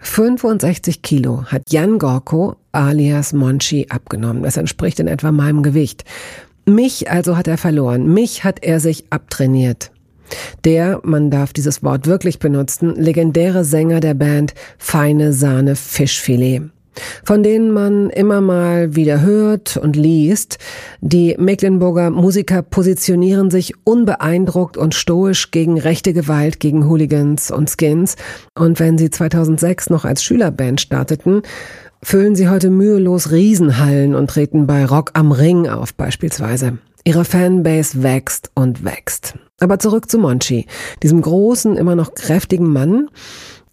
65 Kilo hat Jan Gorko alias Monchi abgenommen. Das entspricht in etwa meinem Gewicht. Mich also hat er verloren. Mich hat er sich abtrainiert. Der, man darf dieses Wort wirklich benutzen, legendäre Sänger der Band Feine Sahne Fischfilet von denen man immer mal wieder hört und liest. Die Mecklenburger Musiker positionieren sich unbeeindruckt und stoisch gegen rechte Gewalt, gegen Hooligans und Skins. Und wenn sie 2006 noch als Schülerband starteten, füllen sie heute mühelos Riesenhallen und treten bei Rock am Ring auf beispielsweise. Ihre Fanbase wächst und wächst. Aber zurück zu Monchi, diesem großen, immer noch kräftigen Mann,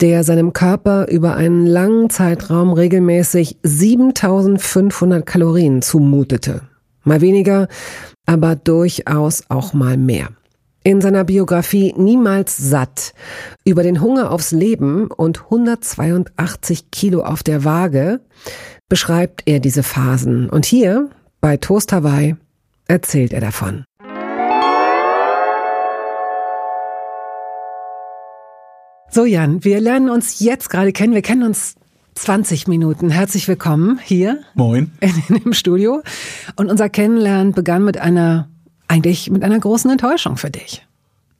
der seinem Körper über einen langen Zeitraum regelmäßig 7500 Kalorien zumutete. Mal weniger, aber durchaus auch mal mehr. In seiner Biografie Niemals satt über den Hunger aufs Leben und 182 Kilo auf der Waage beschreibt er diese Phasen. Und hier bei Toast Hawaii erzählt er davon. So, Jan, wir lernen uns jetzt gerade kennen. Wir kennen uns 20 Minuten. Herzlich willkommen hier. Moin. In, dem Studio. Und unser Kennenlernen begann mit einer, eigentlich mit einer großen Enttäuschung für dich.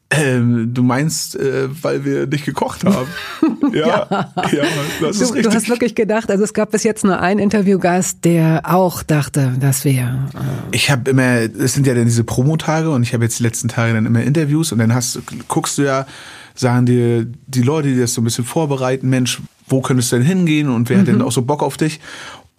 Ähm, du meinst, äh, weil wir nicht gekocht haben? ja, ja, ja das du, ist richtig. Du hast wirklich gedacht, also es gab bis jetzt nur einen Interviewgast, der auch dachte, dass wir. Äh ich habe immer, es sind ja dann diese Promotage und ich habe jetzt die letzten Tage dann immer Interviews und dann hast, guckst du ja, sagen dir die Leute, die das so ein bisschen vorbereiten, Mensch, wo könntest du denn hingehen und wer mhm. hat denn mhm. auch so Bock auf dich?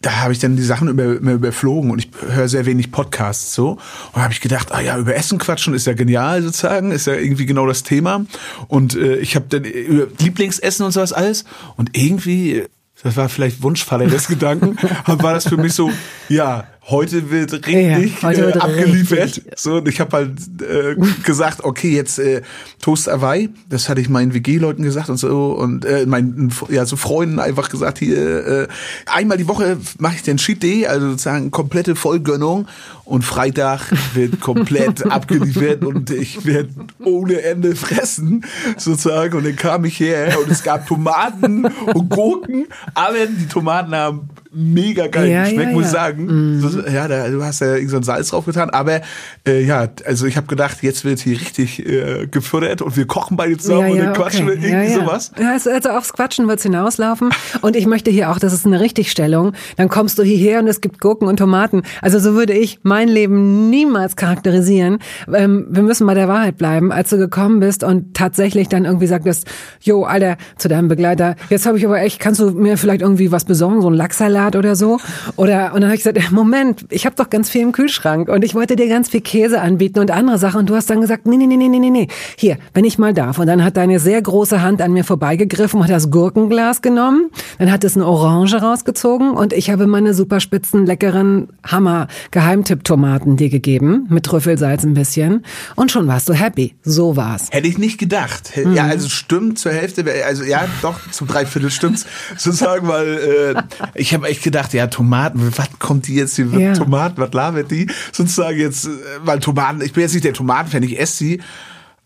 Da habe ich dann die Sachen über, über, überflogen und ich höre sehr wenig Podcasts so. Und habe ich gedacht, ah ja, über Essen quatschen ist ja genial sozusagen, ist ja irgendwie genau das Thema. Und äh, ich habe dann über Lieblingsessen und sowas alles. Und irgendwie, das war vielleicht Wunschfalle des Gedanken, war das für mich so, ja, heute wird richtig ja, heute wird äh, abgeliefert. Richtig. So, und ich habe halt äh, gesagt, okay, jetzt äh, Toast Hawaii, das hatte ich meinen WG-Leuten gesagt und so. Und äh, meinen ja so Freunden einfach gesagt, hier äh, einmal die Woche mache ich den Cheat Day, also sozusagen komplette Vollgönnung. Und Freitag wird komplett abgeliefert und ich werde ohne Ende fressen sozusagen. Und dann kam ich her und es gab Tomaten und Gurken, aber die Tomaten haben mega geil ja, geschmeckt, ja, muss ich sagen. Mhm. Ja, da, du hast ja irgend so ein Salz drauf getan. Aber äh, ja, also ich habe gedacht, jetzt wird hier richtig äh, gefördert und wir kochen beide zusammen und dann quatschen okay. wir irgendwie sowas. Ja, also, also aufs Quatschen wird's hinauslaufen. und ich möchte hier auch, das ist eine Richtigstellung. Dann kommst du hierher und es gibt Gurken und Tomaten. Also so würde ich mein Leben niemals charakterisieren. Ähm, wir müssen bei der Wahrheit bleiben. Als du gekommen bist und tatsächlich dann irgendwie sagtest, jo, Alter, zu deinem Begleiter, jetzt habe ich aber echt, kannst du mir vielleicht irgendwie was besorgen, so ein Lachsalat? Salat oder so. Oder und dann habe ich gesagt, Moment, ich habe doch ganz viel im Kühlschrank und ich wollte dir ganz viel Käse anbieten und andere Sachen und du hast dann gesagt, nee, nee, nee, nee, nee, nee. Hier, wenn ich mal darf. Und dann hat deine sehr große Hand an mir vorbeigegriffen und hat das Gurkenglas genommen, dann hat es eine Orange rausgezogen und ich habe meine superspitzen, leckeren Hammer Geheimtipp-Tomaten dir gegeben, mit Trüffelsalz ein bisschen. Und schon warst du happy. So war's. Hätte ich nicht gedacht. Ja, mhm. also stimmt zur Hälfte, also ja, doch, zum Dreiviertel stimmt's sozusagen, weil äh, ich habe echt gedacht, ja, Tomaten, was kommt die jetzt hier? Ja. Tomaten, was labert die? Sozusagen jetzt, äh, weil Tomaten, ich bin jetzt nicht der Tomatenfan, ich esse sie.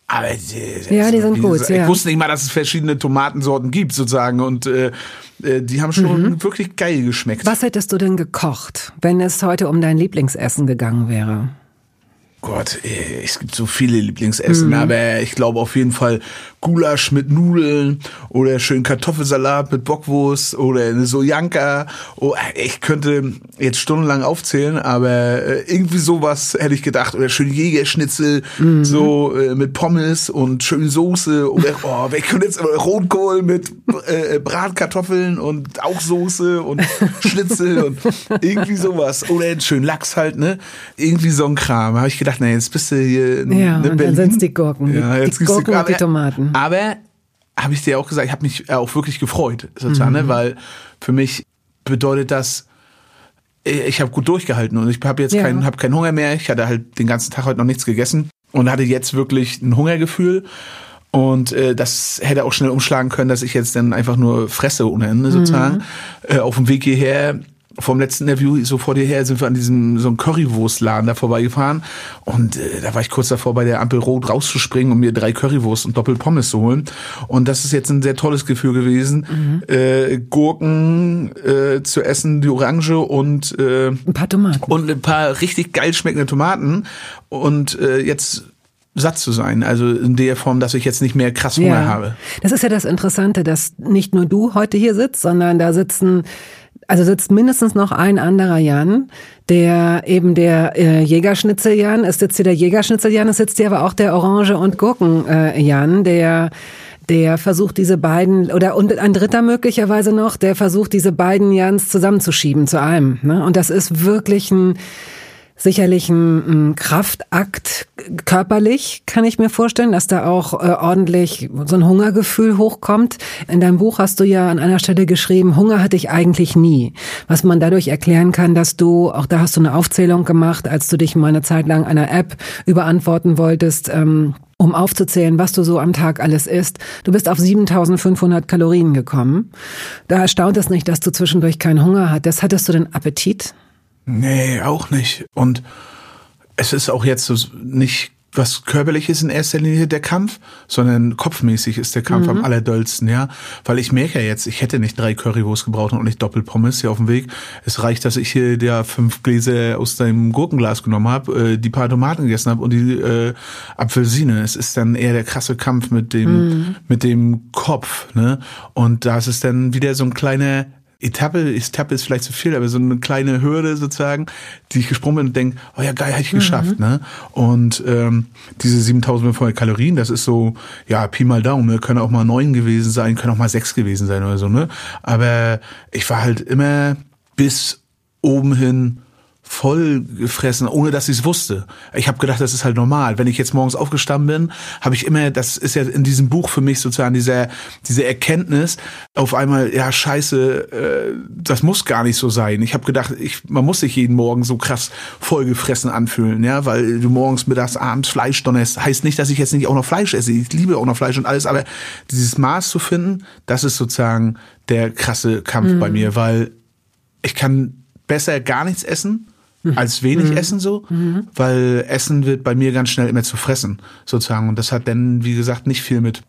Aber die, ja, die sind gut. Ich ja. wusste nicht mal, dass es verschiedene Tomatensorten gibt, sozusagen. Und äh, äh, die haben schon mhm. wirklich geil geschmeckt. Was hättest du denn gekocht, wenn es heute um dein Lieblingsessen gegangen wäre? Gott, es gibt so viele Lieblingsessen, mhm. aber ich glaube auf jeden Fall Gulasch mit Nudeln oder schön Kartoffelsalat mit Bockwurst oder eine Sojanka. Oh, ich könnte jetzt stundenlang aufzählen, aber äh, irgendwie sowas hätte ich gedacht. Oder schön Jägerschnitzel, mhm. so äh, mit Pommes und schön Soße. Oder oh, ich könnte jetzt Rotkohl mit äh, Bratkartoffeln und auch Soße und Schnitzel und irgendwie sowas. Oder schön Lachs halt, ne? Irgendwie so ein Kram. Habe ich gedacht, na, jetzt bist du hier in, ja, in Berlin. dann sind's die Gurken. Ja, jetzt die Gurken und die Tomaten. Aber habe ich dir auch gesagt, ich habe mich auch wirklich gefreut, sozusagen, ne? mhm. ne? weil für mich bedeutet das, ich habe gut durchgehalten und ich habe jetzt Ja. keinen, hab keinen Hunger mehr. Ich hatte halt den ganzen Tag heute noch nichts gegessen und hatte jetzt wirklich ein Hungergefühl. Und äh, das hätte auch schnell umschlagen können, dass ich jetzt dann einfach nur fresse ohne Ende sozusagen. Äh, auf dem Weg hierher, vom letzten Interview, so vor dir her, sind wir an diesem so einem Currywurstladen da vorbeigefahren. Und äh, da war ich kurz davor, bei der Ampel rot rauszuspringen, um mir drei Currywurst und Doppelpommes zu holen. Und das ist jetzt ein sehr tolles Gefühl gewesen, äh, Gurken äh, zu essen, die Orange und äh, Ein paar Tomaten. und ein paar richtig geil schmeckende Tomaten und äh, jetzt satt zu sein. Also in der Form, dass ich jetzt nicht mehr krass Hunger habe. Das ist ja das Interessante, dass nicht nur du heute hier sitzt, sondern da sitzen, also sitzt mindestens noch ein anderer Jan, der eben der äh, Jägerschnitzel Jan, es sitzt hier der Jägerschnitzel Jan, es sitzt hier aber auch der Orange und Gurken äh, der der versucht diese beiden oder und ein dritter möglicherweise noch, der versucht diese beiden Jans zusammenzuschieben zu einem. Ne? Und das ist wirklich ein sicherlich ein, ein Kraftakt körperlich, kann ich mir vorstellen, dass da auch äh, ordentlich so ein Hungergefühl hochkommt. In deinem Buch hast du ja an einer Stelle geschrieben, Hunger hatte ich eigentlich nie. Was man dadurch erklären kann, dass du, auch da hast du eine Aufzählung gemacht, als du dich mal eine Zeit lang einer App überantworten wolltest, ähm, um aufzuzählen, was du so am Tag alles isst. Du bist auf 7500 Kalorien gekommen. Da erstaunt es nicht, dass du zwischendurch keinen Hunger hattest. Hattest du den Appetit? Nee, auch nicht. Und es ist auch jetzt so nicht was körperliches in erster Linie der Kampf, sondern kopfmäßig ist der Kampf am allerdollsten, ja. Weil ich merke ja jetzt, ich hätte nicht drei Currywurst gebraucht und nicht Doppelpommes hier auf dem Weg. Es reicht, dass ich hier der fünf Gläser aus deinem Gurkenglas genommen habe, äh, die paar Tomaten gegessen habe und die äh, Apfelsine. Es ist dann eher der krasse Kampf mit dem, mit dem Kopf, ne. Und da ist es dann wieder so ein kleiner Etappe, Etappe ist vielleicht zu viel, aber so eine kleine Hürde sozusagen, die ich gesprungen bin und denke, oh ja, geil, habe ich geschafft. Ne? Und ähm, diese 7500 Kalorien, das ist so, ja, Pi mal Daumen, ne? können auch mal neun gewesen sein, können auch mal sechs gewesen sein oder so. ne Aber ich war halt immer bis oben hin voll gefressen, ohne dass ich es wusste. Ich habe gedacht, das ist halt normal. Wenn ich jetzt morgens aufgestanden bin, habe ich immer, das ist ja in diesem Buch für mich sozusagen diese, diese Erkenntnis, auf einmal, ja, scheiße, äh, das muss gar nicht so sein. Ich habe gedacht, ich, man muss sich jeden Morgen so krass vollgefressen anfühlen, ja, weil du morgens, mittags, abends Fleisch donnerst. Heißt nicht, dass ich jetzt nicht auch noch Fleisch esse. Ich liebe auch noch Fleisch und alles, aber dieses Maß zu finden, das ist sozusagen der krasse Kampf bei mir, weil ich kann besser gar nichts essen als wenig essen so, weil Essen wird bei mir ganz schnell immer zu fressen sozusagen und das hat dann wie gesagt nicht viel mit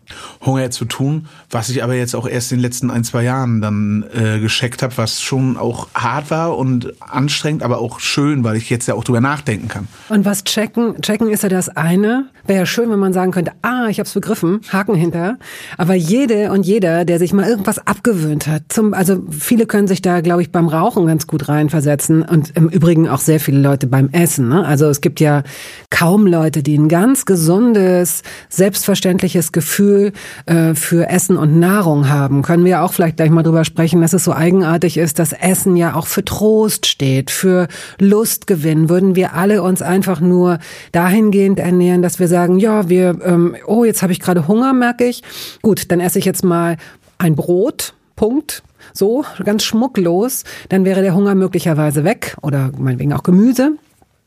Hunger zu tun, was ich aber jetzt auch erst in den letzten ein zwei Jahren dann äh, gescheckt habe, was schon auch hart war und anstrengend, aber auch schön, weil ich jetzt ja auch drüber nachdenken kann. Und was checken? Checken ist ja das eine. Wäre ja schön, wenn man sagen könnte, ah, ich hab's begriffen, Haken hinter. Aber jede und jeder, der sich mal irgendwas abgewöhnt hat, zum, also viele können sich da, glaube ich, beim Rauchen ganz gut reinversetzen und im Übrigen auch sehr viele Leute beim Essen. Ne? Also es gibt ja kaum Leute, die ein ganz gesundes, selbstverständliches Gefühl äh, für Essen und Nahrung haben. Können wir auch vielleicht gleich mal drüber sprechen, dass es so eigenartig ist, dass Essen ja auch für Trost steht, für Lustgewinn. Würden wir alle uns einfach nur dahingehend ernähren, dass wir sagen, ja, wir, ähm, oh, jetzt habe ich gerade Hunger, merke ich. Gut, dann esse ich jetzt mal ein Brot. Punkt. So, ganz schmucklos, dann wäre der Hunger möglicherweise weg oder meinetwegen auch Gemüse.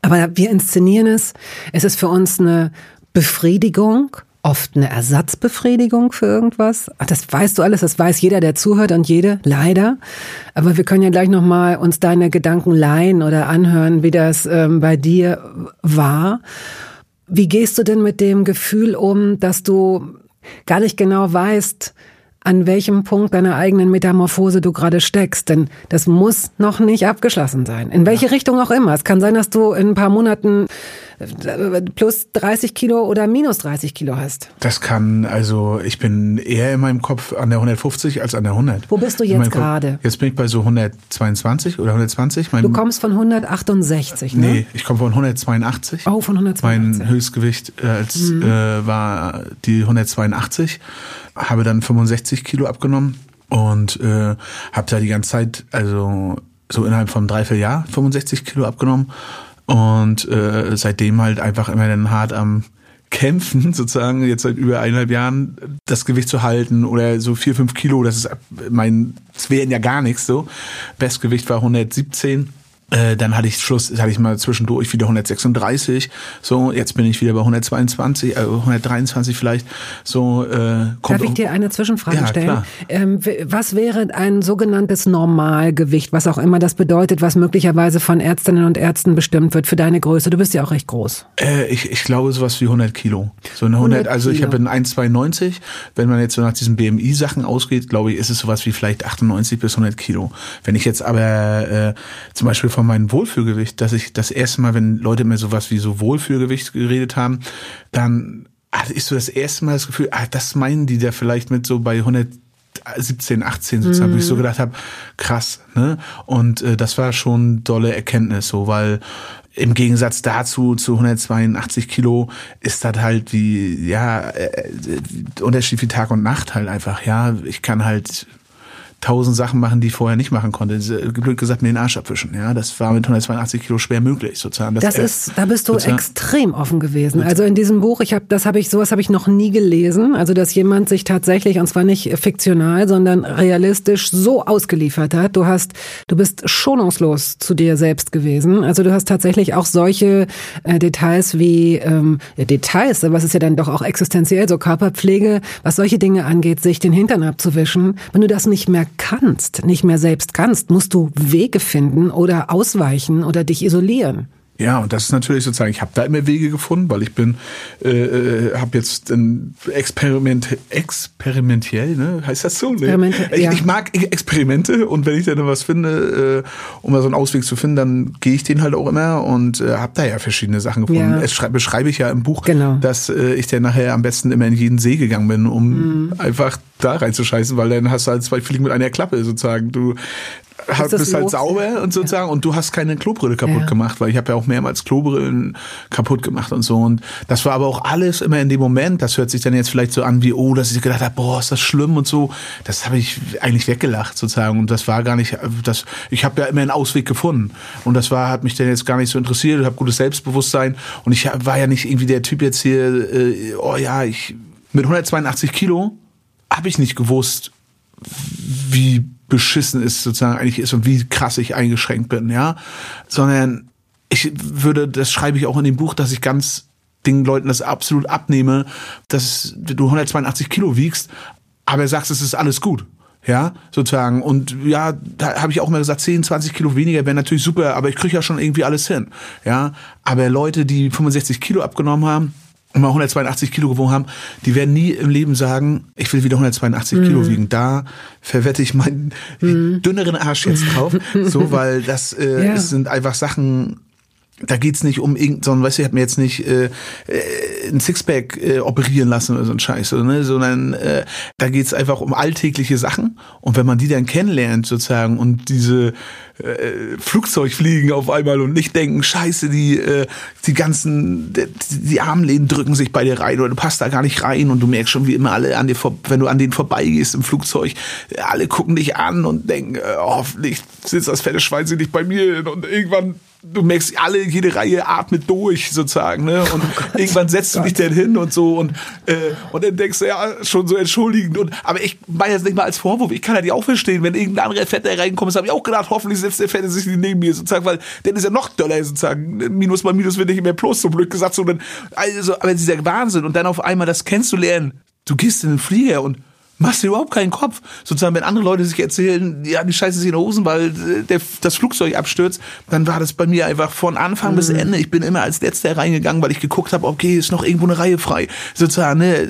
Aber wir inszenieren es. Es ist für uns eine Befriedigung, oft eine Ersatzbefriedigung für irgendwas. Ach, das weißt du alles, das weiß jeder, der zuhört und jede, leider. Aber wir können ja gleich nochmal uns deine Gedanken leihen oder anhören, wie das ähm, bei dir war. Wie gehst du denn mit dem Gefühl um, dass du gar nicht genau weißt, an welchem Punkt deiner eigenen Metamorphose du gerade steckst. Denn das muss noch nicht abgeschlossen sein. In welche ja. Richtung auch immer. Es kann sein, dass du in ein paar Monaten plus 30 Kilo oder minus 30 Kilo hast. Das kann, also ich bin eher in meinem Kopf an der 150 als an der 100. Wo bist du jetzt gerade? Jetzt bin ich bei so 122 oder 120. Mein du kommst von 168, ne? Nee, ich komme von 182. Oh, von 182. Mein Höchstgewicht äh, als, mhm. äh, war die 182. Habe dann 65 Kilo abgenommen und äh, habe da die ganze Zeit, also so innerhalb von drei, vier Jahren 65 Kilo abgenommen und äh, seitdem halt einfach immer dann hart am Kämpfen, sozusagen, jetzt seit über eineinhalb Jahren, das Gewicht zu halten oder so vier, fünf Kilo, das ist mein, das wären ja gar nichts so. Bestgewicht war 117 Äh, dann hatte ich Schluss, hatte ich mal zwischendurch wieder 136. So, jetzt bin ich wieder bei 122, äh, 123 vielleicht. So, äh, kommt Darf ich dir eine Zwischenfrage ja, stellen? Ähm, was wäre ein sogenanntes Normalgewicht, was auch immer das bedeutet, was möglicherweise von Ärztinnen und Ärzten bestimmt wird für deine Größe? Du bist ja auch recht groß. Äh, ich, ich glaube sowas wie 100 Kilo. So eine 100, 100 also ich habe ein 1,92. Wenn man jetzt so nach diesen BMI-Sachen ausgeht, glaube ich, ist es sowas wie vielleicht 98 bis 100 Kilo. Wenn ich jetzt aber äh, zum Beispiel von meinem Wohlfühlgewicht, dass ich das erste Mal, wenn Leute mir sowas wie so Wohlfühlgewicht geredet haben, dann hatte ich so das erste Mal das Gefühl, ah, das meinen die da vielleicht mit so bei 117, 18 sozusagen, mhm. wo ich so gedacht habe, krass, ne? Und äh, das war schon dolle Erkenntnis, so, weil im Gegensatz dazu zu 182 Kilo ist das halt wie, ja, äh, äh, Unterschied wie Tag und Nacht halt einfach, ja. Ich kann halt tausend Sachen machen, die ich vorher nicht machen konnte. Blöd gesagt, mir den Arsch abwischen. Ja, das war mit 182 Kilo schwer möglich sozusagen. Das, das ist, da bist du extrem offen gewesen. Also in diesem Buch, ich habe, das habe ich, sowas habe ich noch nie gelesen. Also dass jemand sich tatsächlich und zwar nicht fiktional, sondern realistisch so ausgeliefert hat. Du hast, du bist schonungslos zu dir selbst gewesen. Also du hast tatsächlich auch solche äh, Details wie ähm, ja, Details, aber es ist ja dann doch auch existenziell, so Körperpflege, was solche Dinge angeht, sich den Hintern abzuwischen. Wenn du das nicht mehr kannst, nicht mehr selbst kannst, musst du Wege finden oder ausweichen oder dich isolieren. Ja, und das ist natürlich sozusagen, ich habe da immer Wege gefunden, weil ich bin, äh, äh habe jetzt ein Experiment, experimentell, ne? Heißt das so? Ne? Ich, ja. ich mag Experimente und wenn ich dann was finde, äh, um mal so einen Ausweg zu finden, dann gehe ich den halt auch immer und äh, habe da ja verschiedene Sachen gefunden. Ja. Es beschreibe ich ja im Buch, genau. dass äh, ich dann nachher am besten immer in jeden See gegangen bin, um mhm. einfach da reinzuscheißen, weil dann hast du halt zwei Fliegen mit einer Klappe sozusagen. Du hast, bist halt sauber und sozusagen ja. und du hast keine Klobrille kaputt ja. gemacht, weil ich habe ja auch mehrmals Klobrillen kaputt gemacht und so. Und das war aber auch alles immer in dem Moment, das hört sich dann jetzt vielleicht so an wie, oh, dass ich gedacht habe, boah, ist das schlimm und so, das habe ich eigentlich weggelacht sozusagen. Und das war gar nicht, das, ich habe ja immer einen Ausweg gefunden. Und das war, hat mich dann jetzt gar nicht so interessiert, ich habe gutes Selbstbewusstsein. Und ich war ja nicht irgendwie der Typ jetzt hier, äh, oh ja, ich mit 182 Kilo habe ich nicht gewusst, wie beschissen es sozusagen eigentlich ist und wie krass ich eingeschränkt bin, ja, sondern ich würde, das schreibe ich auch in dem Buch, dass ich ganz den Leuten das absolut abnehme, dass du 182 Kilo wiegst, aber sagst, es ist alles gut. Ja, sozusagen. Und ja, da habe ich auch mal gesagt, 10, 20 Kilo weniger wäre natürlich super, aber ich kriege ja schon irgendwie alles hin. Ja, aber Leute, die 65 Kilo abgenommen haben, mal 182 Kilo gewogen haben, die werden nie im Leben sagen, ich will wieder 182 mhm. Kilo wiegen. Da verwette ich meinen mhm. dünneren Arsch jetzt drauf. so, weil das äh, ja. sind einfach Sachen, da geht's nicht um irgend, sondern weißt du, ich habe mir jetzt nicht äh, äh, ein Sixpack äh, operieren lassen oder so ein Scheiß, ne? sondern äh, da geht's einfach um alltägliche Sachen und wenn man die dann kennenlernt sozusagen und diese äh, Flugzeug fliegen auf einmal und nicht denken, scheiße, die, äh, die ganzen, die, die Armlehnen drücken sich bei dir rein oder du passt da gar nicht rein und du merkst schon, wie immer alle an dir, wenn du an denen vorbeigehst im Flugzeug, alle gucken dich an und denken, äh, hoffentlich sitzt das fette Schwein nicht bei mir und irgendwann du merkst, alle, jede Reihe atmet durch sozusagen, ne? Und oh irgendwann setzt du dich dann hin und so und, äh, und dann denkst du, ja, schon so entschuldigend. Und, aber ich meine jetzt nicht mal als Vorwurf, ich kann ja die auch verstehen, wenn irgendein anderer Fetter reinkommt, das habe ich auch gedacht, hoffentlich setzt der Fette sich neben mir sozusagen, weil dann ist ja noch doller sozusagen. Minus mal Minus wird nicht mehr plus, so blöd gesagt. So, dann, also, aber dieser Wahnsinn und dann auf einmal das kennenzulernen, du gehst in den Flieger und machst dir überhaupt keinen Kopf. Sozusagen, wenn andere Leute sich erzählen, ja, die scheiße sich in die Hosen, weil äh, der, das Flugzeug abstürzt, dann war das bei mir einfach von Anfang mhm. bis Ende. Ich bin immer als Letzter reingegangen, weil ich geguckt habe, okay, ist noch irgendwo eine Reihe frei. Sozusagen, ne,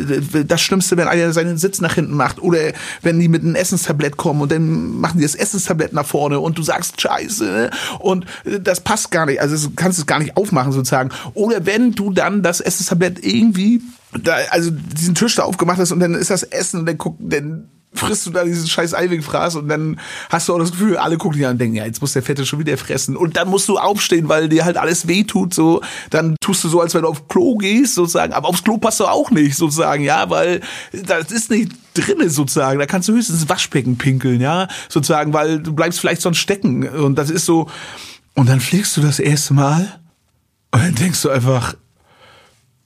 das Schlimmste, wenn einer seinen Sitz nach hinten macht oder wenn die mit einem Essenstablett kommen und dann machen die das Essenstablett nach vorne und du sagst scheiße ne? und äh, das passt gar nicht. Also du kannst es gar nicht aufmachen sozusagen. Oder wenn du dann das Essenstablett irgendwie da, also diesen Tisch da aufgemacht hast und dann ist das Essen und dann guck, dann frisst du da diesen scheiß Eiwegfraß und dann hast du auch das Gefühl, alle gucken dich an und denken, ja, jetzt muss der Fette schon wieder fressen. Und dann musst du aufstehen, weil dir halt alles wehtut, so. Dann tust du so, als wenn du auf Klo gehst, sozusagen. Aber aufs Klo passt du auch nicht, sozusagen, ja, weil das ist nicht drinne, sozusagen. Da kannst du höchstens Waschbecken pinkeln, ja, sozusagen, weil du bleibst vielleicht sonst stecken. Und das ist so, und dann fliegst du das erste Mal und dann denkst du einfach,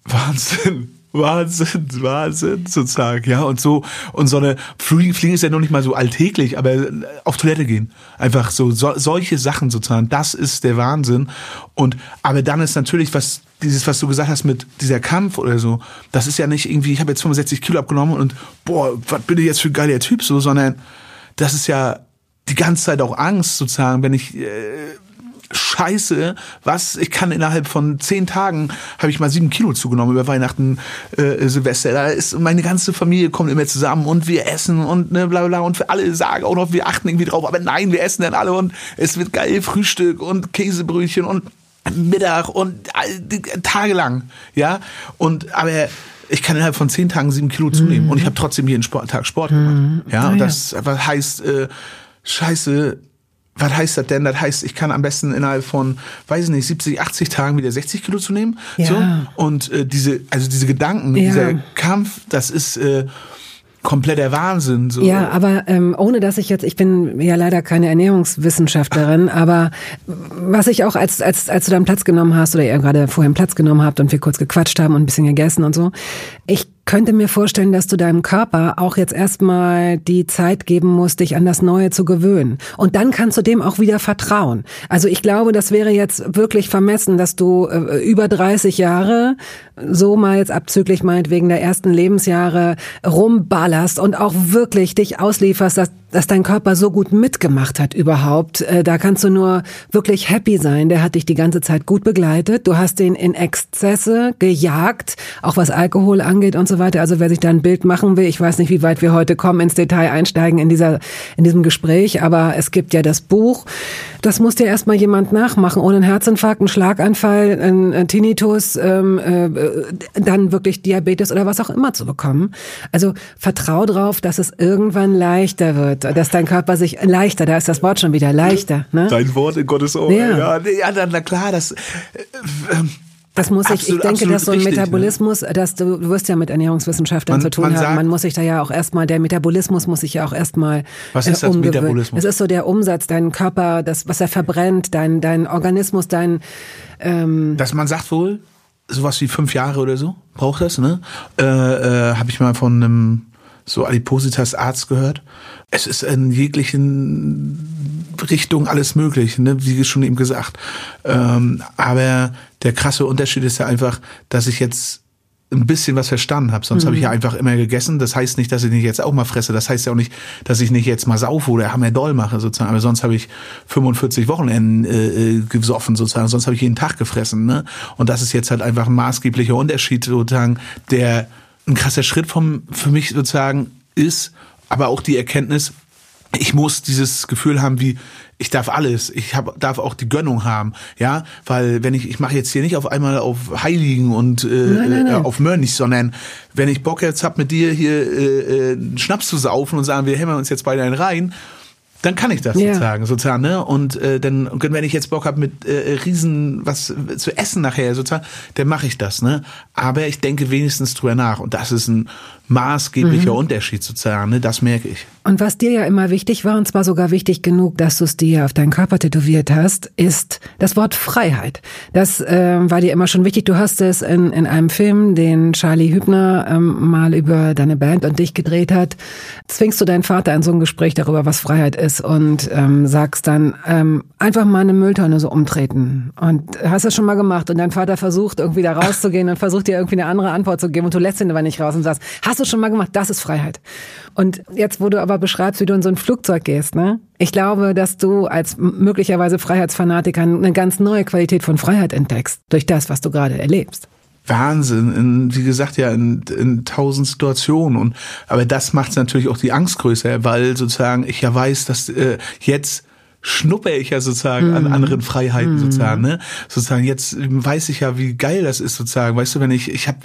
Wahnsinn Wahnsinn, Wahnsinn, sozusagen, ja. Und so, und so eine, Fliegen, Fliegen ist ja noch nicht mal so alltäglich, aber auf Toilette gehen. Einfach so, so, solche Sachen sozusagen, das ist der Wahnsinn. Und, aber dann ist natürlich, was, dieses, was du gesagt hast mit dieser Kampf oder so, das ist ja nicht irgendwie, ich habe jetzt 65 Kilo abgenommen und, boah, was bin ich jetzt für ein geiler Typ, so, sondern das ist ja die ganze Zeit auch Angst sozusagen, wenn ich, äh, Scheiße, was, ich kann innerhalb von zehn Tagen, habe ich mal sieben Kilo zugenommen über Weihnachten, äh, Silvester. Da ist meine ganze Familie kommt immer zusammen und wir essen und ne, bla bla und für alle sagen auch noch, wir achten irgendwie drauf, aber nein, wir essen dann alle und es wird geil Frühstück und Käsebrötchen und Mittag und äh, tagelang, ja. Und aber ich kann innerhalb von zehn Tagen sieben Kilo zunehmen mhm. und ich habe trotzdem jeden Sport, Tag Sport gemacht. Mhm. Ja, und das heißt, äh, Scheiße, was heißt das denn? Das heißt, ich kann am besten innerhalb von, weiß ich nicht, 70, 80 Tagen wieder 60 Kilo zunehmen. Ja. So. Und äh, diese, also diese Gedanken, ja. dieser Kampf, das ist äh, kompletter Wahnsinn. So. Ja, aber ähm, ohne dass ich jetzt, ich bin ja leider keine Ernährungswissenschaftlerin, aber was ich auch, als, als, als du dann Platz genommen hast oder ihr gerade vorher Platz genommen habt und wir kurz gequatscht haben und ein bisschen gegessen und so, ich könnte mir vorstellen, dass du deinem Körper auch jetzt erstmal die Zeit geben musst, dich an das Neue zu gewöhnen. Und dann kannst du dem auch wieder vertrauen. Also ich glaube, das wäre jetzt wirklich vermessen, dass du äh, über 30 Jahre, so mal jetzt abzüglich meinetwegen der ersten Lebensjahre, rumballerst und auch wirklich dich auslieferst, dass dass dein Körper so gut mitgemacht hat überhaupt. Äh, da kannst du nur wirklich happy sein. Der hat dich die ganze Zeit gut begleitet. Du hast den in Exzesse gejagt, auch was Alkohol angeht und so weiter. Also wer sich da ein Bild machen will, ich weiß nicht, wie weit wir heute kommen, ins Detail einsteigen in dieser, in diesem Gespräch, aber es gibt ja das Buch. Das muss dir erstmal jemand nachmachen, ohne einen Herzinfarkt, einen Schlaganfall, einen Tinnitus, ähm, äh, dann wirklich Diabetes oder was auch immer zu bekommen. Also vertrau drauf, dass es irgendwann leichter wird wird, dass dein Körper sich leichter, da ist das Wort schon wieder leichter. Ne? Dein Wort in Gottes Ohr. Ja, ja, ja na klar, das. Äh, äh, das muss ich, ich denke, dass so ein richtig, ne? Metabolismus, ne? dass du, du wirst ja mit Ernährungswissenschaftlern man, zu tun man haben. Sagt, man muss sich da ja auch erstmal, der Metabolismus muss sich ja auch erstmal. Was ist äh, das Metabolismus? Es ist so der Umsatz, dein Körper, das, was er verbrennt, dein, dein Organismus, dein. Ähm, dass man sagt wohl, sowas wie fünf Jahre oder so braucht das, ne? Äh, äh, Habe ich mal von einem so Adipositas Arzt gehört. Es ist in jeglichen Richtungen alles möglich, ne? wie schon eben gesagt. Ähm, aber der krasse Unterschied ist ja einfach, dass ich jetzt ein bisschen was verstanden habe. Sonst mhm. habe ich ja einfach immer gegessen. Das heißt nicht, dass ich nicht jetzt auch mal fresse. Das heißt ja auch nicht, dass ich nicht jetzt mal saufe oder hammer doll mache sozusagen. Aber sonst habe ich 45 Wochenenden äh, äh, gesoffen sozusagen. Sonst habe ich jeden Tag gefressen. Ne? Und das ist jetzt halt einfach ein maßgeblicher Unterschied sozusagen, der ein krasser Schritt vom, für mich sozusagen ist, aber auch die Erkenntnis, ich muss dieses Gefühl haben, wie ich darf alles, ich hab, darf auch die Gönnung haben, ja, weil wenn ich ich mache jetzt hier nicht auf einmal auf Heiligen und äh, nein, nein, nein. Äh, auf Mönch, sondern wenn ich Bock jetzt hab mit dir hier äh, äh, Schnaps zu saufen und sagen wir hämmern uns jetzt beide einen rein, dann kann ich das ja. sozusagen, sozusagen, ne? Und äh, dann, wenn ich jetzt Bock habe mit äh, Riesen was zu essen nachher, sozusagen, dann mache ich das, ne? Aber ich denke wenigstens drüber nach. Und das ist ein maßgeblicher mhm. Unterschied sozusagen, ne? Das merke ich. Und was dir ja immer wichtig war, und zwar sogar wichtig genug, dass du es dir auf deinen Körper tätowiert hast, ist das Wort Freiheit. Das äh, war dir immer schon wichtig. Du hast es in, in einem Film, den Charlie Hübner ähm, mal über deine Band und dich gedreht hat, zwingst du deinen Vater in so ein Gespräch darüber, was Freiheit ist und ähm, sagst dann, ähm, einfach mal eine Mülltonne so umtreten. Und hast das schon mal gemacht und dein Vater versucht irgendwie da rauszugehen und versucht dir irgendwie eine andere Antwort zu geben und du lässt ihn aber nicht raus und sagst, hast du schon mal gemacht, das ist Freiheit. Und jetzt, wo du aber beschreibst, wie du in so ein Flugzeug gehst, ne? Ich glaube, dass du als möglicherweise Freiheitsfanatiker eine ganz neue Qualität von Freiheit entdeckst durch das, was du gerade erlebst. Wahnsinn, in, wie gesagt, ja, in, in tausend Situationen. Und aber das macht natürlich auch die Angst größer, weil sozusagen ich ja weiß, dass äh, jetzt schnuppe ich ja sozusagen mm. an mhm. anderen Freiheiten mm. sozusagen, ne? Sozusagen jetzt weiß ich ja, wie geil das ist sozusagen. Weißt du, wenn ich ich habe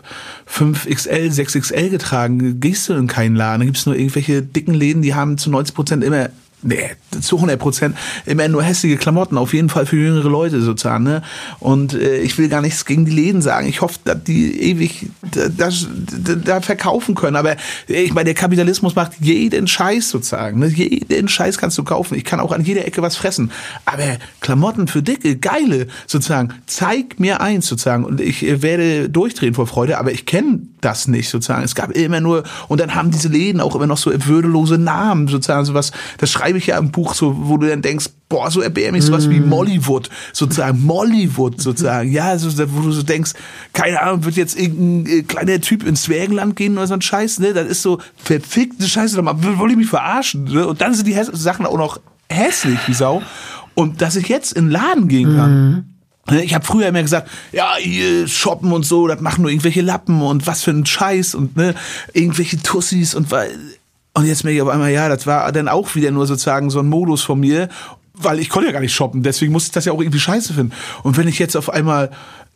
5XL, 6XL getragen, gehst du in keinen Laden, da gibt's nur irgendwelche dicken Läden, die haben zu 90 Prozent immer Nee, zu 100 Prozent. Immer nur hässliche Klamotten, auf jeden Fall für jüngere Leute sozusagen. Ne? Und äh, ich will gar nichts gegen die Läden sagen. Ich hoffe, dass die ewig da, da, da verkaufen können. Aber ich meine, der Kapitalismus macht jeden Scheiß sozusagen. Ne? Jeden Scheiß kannst du kaufen. Ich kann auch an jeder Ecke was fressen. Aber Klamotten für Dicke, geile sozusagen. Zeig mir eins sozusagen. Und ich äh, werde durchdrehen vor Freude, aber ich kenne das nicht sozusagen. Es gab immer nur, und dann haben diese Läden auch immer noch so würdelose Namen sozusagen. Sowas, das schreibe ich ja im Buch so, wo du dann denkst, boah, so erbärmlich, sowas mm. wie Mollywood, sozusagen, Mollywood, sozusagen, ja, so, wo du so denkst, keine Ahnung, wird jetzt irgendein äh, kleiner Typ ins Zwergenland gehen oder so ein Scheiß, ne, das ist so verfickte Scheiße, wollte ich mich verarschen, ne? und dann sind die Sachen auch noch hässlich wie Sau, und dass ich jetzt in den Laden gehen kann, mm. Ich habe früher immer gesagt, ja, hier shoppen und so, das machen nur irgendwelche Lappen und was für ein Scheiß und ne, irgendwelche Tussis und weil und jetzt merke ich auf einmal, ja, das war dann auch wieder nur sozusagen so ein Modus von mir, weil ich konnte ja gar nicht shoppen, deswegen musste ich das ja auch irgendwie scheiße finden. Und wenn ich jetzt auf einmal,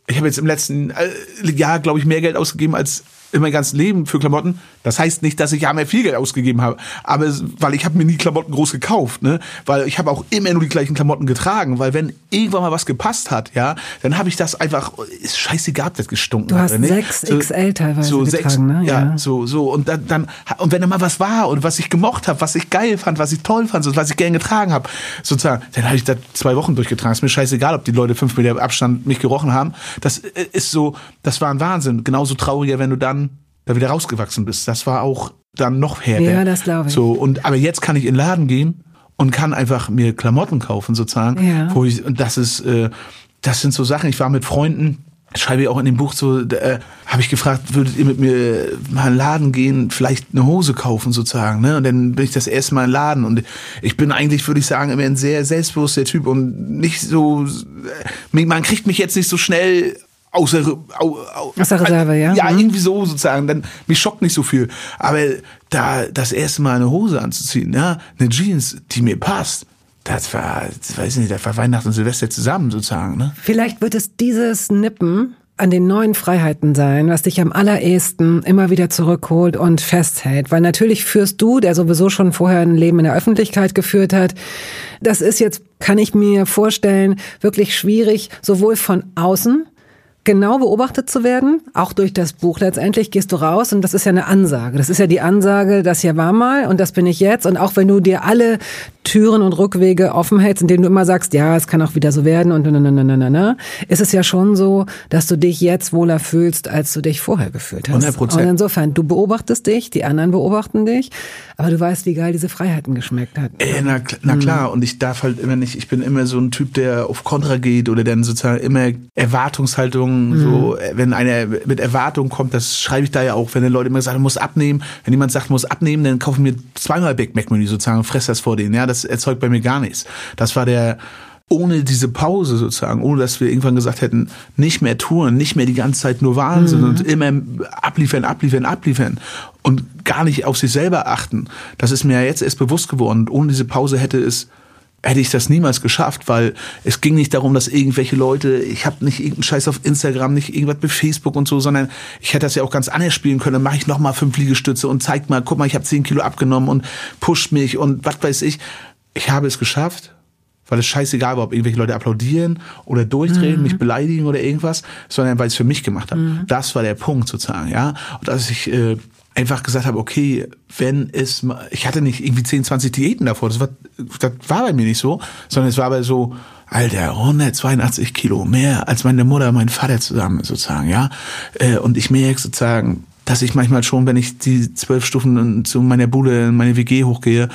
ich habe jetzt im letzten äh, Jahr, glaube ich, mehr Geld ausgegeben als in meinem ganzen Leben für Klamotten. Das heißt nicht, dass ich ja mehr viel Geld ausgegeben habe, aber weil ich habe mir nie Klamotten groß gekauft, ne? Weil ich habe auch immer nur die gleichen Klamotten getragen, weil wenn irgendwann mal was gepasst hat, ja, dann habe ich das einfach ist scheißegal, ob das gestunken du hast hat, ne? sechs so, XL teilweise so getragen, sechs, ne? Ja, ja, so so und dann, dann und wenn da mal was war und was ich gemocht habe, was ich geil fand, was ich toll fand, so, was ich gern getragen habe, sozusagen, dann habe ich da zwei Wochen durchgetragen. Ist mir scheißegal, ob die Leute fünf Meter Abstand mich gerochen haben. Das äh, ist so, das war ein Wahnsinn. Genauso trauriger, wenn du dann da wieder rausgewachsen bist. Das war auch dann noch härter. Ja, das glaube ich. So, und, aber jetzt kann ich in den Laden gehen und kann einfach mir Klamotten kaufen, sozusagen. Ja. Wo ich, und das ist, äh, das sind so Sachen. Ich war mit Freunden, schreibe ich auch in dem Buch so, äh, habe ich gefragt, würdet ihr mit mir mal in den Laden gehen, vielleicht eine Hose kaufen sozusagen, ne? Und dann bin ich das erste Mal in den Laden und ich bin eigentlich, würde ich sagen, immer ein sehr selbstbewusster Typ und nicht so, äh, man kriegt mich jetzt nicht so schnell außer, au, au, aus der Reserve, ja. Ja, mhm. irgendwie so sozusagen. Dann mich schockt nicht so viel. Aber da das erste Mal eine Hose anzuziehen, ja, eine Jeans, die mir passt, das war, das weiß ich nicht, das war Weihnachten und Silvester zusammen sozusagen. Ne? Vielleicht wird es dieses Nippen an den neuen Freiheiten sein, was dich am allerersten immer wieder zurückholt und festhält. Weil natürlich führst du, der sowieso schon vorher ein Leben in der Öffentlichkeit geführt hat, das ist jetzt, kann ich mir vorstellen, wirklich schwierig, sowohl von außen, genau beobachtet zu werden, auch durch das Buch. Letztendlich gehst du raus und das ist ja eine Ansage. Das ist ja die Ansage, das hier war mal und das bin ich jetzt. Und auch wenn du dir alle Türen und Rückwege offen hältst, indem du immer sagst, ja, es kann auch wieder so werden und na, na, na, na, na, ist es ja schon so, dass du dich jetzt wohler fühlst, als du dich vorher gefühlt hast. 100%. Und insofern, du beobachtest dich, die anderen beobachten dich, aber du weißt, wie geil diese Freiheiten geschmeckt hat. Äh, na, na mhm. klar, und ich darf halt immer nicht, ich bin immer so ein Typ, der auf Kontra geht oder dann sozusagen immer Erwartungshaltung, mhm. so, äh, wenn einer mit Erwartung kommt, das schreibe ich da ja auch, wenn die Leute immer sagen, muss abnehmen, wenn jemand sagt, muss abnehmen, dann kaufen wir zweimal Big Mac Menü sozusagen und fress das vor denen, ja, das das erzeugt bei mir gar nichts. Das war der, ohne diese Pause sozusagen, ohne dass wir irgendwann gesagt hätten, nicht mehr touren, nicht mehr die ganze Zeit nur Wahnsinn mhm. und immer abliefern, abliefern, abliefern und gar nicht auf sich selber achten. Das ist mir ja jetzt erst bewusst geworden. Und ohne diese Pause hätte es hätte ich das niemals geschafft, weil es ging nicht darum, dass irgendwelche Leute, ich habe nicht irgendeinen Scheiß auf Instagram, nicht irgendwas bei Facebook und so, sondern ich hätte das ja auch ganz anders spielen können. Dann mache ich noch mal fünf Liegestütze und zeig mal, guck mal, ich habe zehn Kilo abgenommen und pusht mich und was weiß ich ich habe es geschafft, weil es scheißegal war, ob irgendwelche Leute applaudieren oder durchdrehen, mhm. mich beleidigen oder irgendwas, sondern weil ich es für mich gemacht habe. Mhm. Das war der Punkt sozusagen, ja. Und dass ich äh, einfach gesagt habe, okay, wenn es, ich hatte nicht irgendwie 10, 20 Diäten davor, das war, das war bei mir nicht so, sondern es war aber so, Alter, 182 Kilo mehr als meine Mutter und mein Vater zusammen sozusagen, ja. Äh, und ich merke sozusagen, dass ich manchmal schon, wenn ich die zwölf Stufen zu meiner Bude in meine WG hochgehe,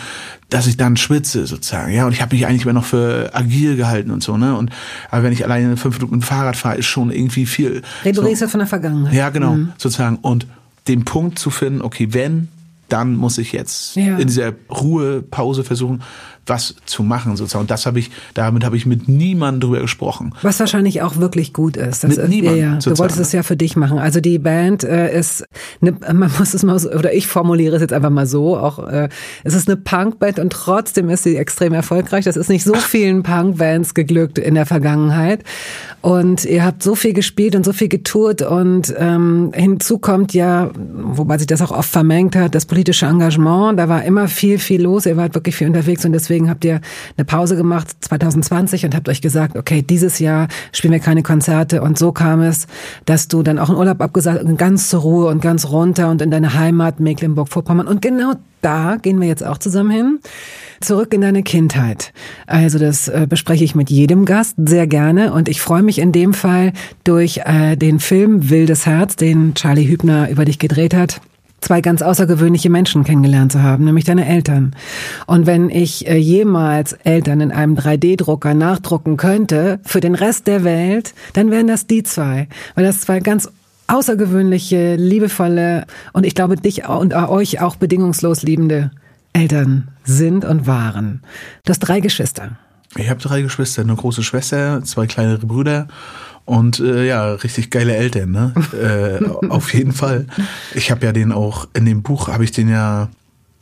dass ich dann schwitze sozusagen, ja. Und ich habe mich eigentlich immer noch für agil gehalten und so, ne. Und aber wenn ich alleine fünf Minuten Fahrrad fahre, ist schon irgendwie viel. Du redest so. von der Vergangenheit. Ja, genau, mhm. sozusagen. Und den Punkt zu finden, okay, wenn, dann muss ich jetzt ja. in dieser Ruhepause versuchen, was zu machen sozusagen. Und das habe ich, damit habe ich mit niemandem drüber gesprochen. Was wahrscheinlich auch wirklich gut ist. Das mit ist, niemandem. Ja, ja. Du wolltest es ja für dich machen. Also die Band äh, ist, eine, man muss es mal so, oder ich formuliere es jetzt einfach mal so, auch äh, es ist eine Punkband und trotzdem ist sie extrem erfolgreich. Das ist nicht so vielen Punkbands geglückt in der Vergangenheit. Und ihr habt so viel gespielt und so viel getourt und ähm, hinzu kommt ja, wobei sich das auch oft vermengt hat, das politische politische Engagement. Da war immer viel, viel los. Ihr wart wirklich viel unterwegs und deswegen habt ihr eine Pause gemacht 2020 und habt euch gesagt, okay, dieses Jahr spielen wir keine Konzerte. Und so kam es, dass du dann auch einen Urlaub abgesagt und ganz zur Ruhe und ganz runter und in deine Heimat Mecklenburg-Vorpommern. Und genau da gehen wir jetzt auch zusammen hin. Zurück in deine Kindheit. Also das äh, bespreche ich mit jedem Gast sehr gerne und ich freue mich in dem Fall durch äh, den Film Wildes Herz, den Charlie Hübner über dich gedreht hat zwei ganz außergewöhnliche Menschen kennengelernt zu haben, nämlich deine Eltern. Und wenn ich äh, jemals Eltern in einem 3D-Drucker nachdrucken könnte für den Rest der Welt, dann wären das die zwei, weil das zwei ganz außergewöhnliche, liebevolle und ich glaube dich und euch auch bedingungslos liebende Eltern sind und waren. Du hast drei Geschwister. Ich habe drei Geschwister, eine große Schwester, zwei kleinere Brüder und äh, ja, richtig geile Eltern, ne? äh, auf jeden Fall. Ich habe ja den auch in dem Buch habe ich den ja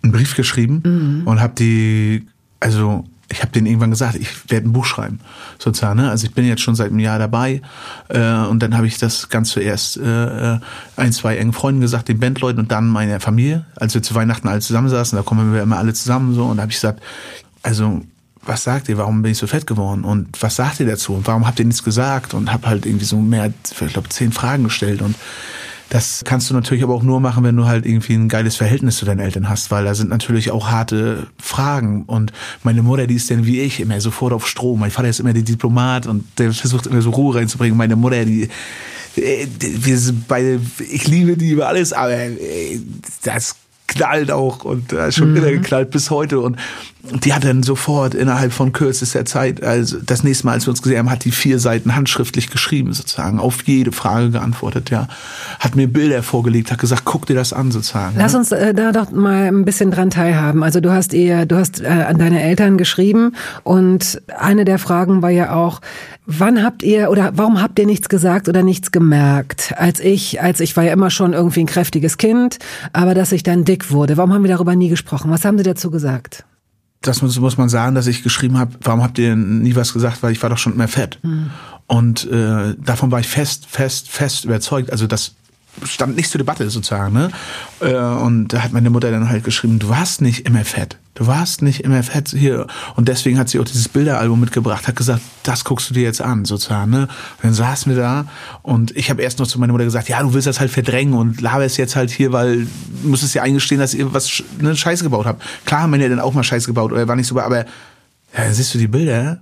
einen Brief geschrieben mhm. und habe die also ich habe denen irgendwann gesagt, ich werde ein Buch schreiben, sozusagen. Ne? Also ich bin jetzt schon seit einem Jahr dabei äh, und dann habe ich das ganz zuerst äh, ein, zwei engen Freunden gesagt, den Bandleuten und dann meiner Familie, als wir zu Weihnachten alle zusammensaßen, da kommen wir immer alle zusammen so und habe ich gesagt, also was sagt ihr, warum bin ich so fett geworden und was sagt ihr dazu und warum habt ihr nichts gesagt und habe halt irgendwie so mehr, ich glaube, zehn Fragen gestellt und das kannst du natürlich aber auch nur machen, wenn du halt irgendwie ein geiles Verhältnis zu deinen Eltern hast, weil da sind natürlich auch harte Fragen. Und meine Mutter, die ist denn wie ich immer sofort auf Strom. Mein Vater ist immer der Diplomat und der versucht immer so Ruhe reinzubringen. Meine Mutter, die, wir sind beide, ich liebe die über alles, aber das knallt auch und äh, schon mhm. wieder geknallt bis heute und die hat dann sofort innerhalb von kürzester Zeit, also das nächste Mal, als wir uns gesehen haben, hat die vier Seiten handschriftlich geschrieben, sozusagen, auf jede Frage geantwortet, ja. Hat mir Bilder vorgelegt, hat gesagt, guck dir das an, sozusagen. Lass ja? uns äh, da doch mal ein bisschen dran teilhaben. Also du hast ihr, du hast äh, an deine Eltern geschrieben und eine der Fragen war ja auch, wann habt ihr oder warum habt ihr nichts gesagt oder nichts gemerkt? Als ich, als ich war ja immer schon irgendwie ein kräftiges Kind, aber dass ich dann dick wurde. Warum haben wir darüber nie gesprochen? Was haben sie dazu gesagt? Das muss, muss man sagen, dass ich geschrieben habe, warum habt ihr nie was gesagt, weil ich war doch schon immer fett. Mhm. Und äh, davon war ich fest, fest, fest überzeugt. Also das stand nicht zur Debatte sozusagen. Ne? Äh, und da hat meine Mutter dann halt geschrieben, du warst nicht immer fett. Du warst nicht immer fett hier. Und deswegen hat sie auch dieses Bilderalbum mitgebracht, hat gesagt, das guckst du dir jetzt an, sozusagen. Ne? Dann saßen wir da und ich habe erst noch zu meiner Mutter gesagt, ja, du willst das halt verdrängen und laber es jetzt halt hier, weil du musst es ja eingestehen, dass ihr was ne, Scheiße gebaut habt. Klar haben wir ja dann auch mal Scheiße gebaut oder war nicht so, aber ja, dann siehst du die Bilder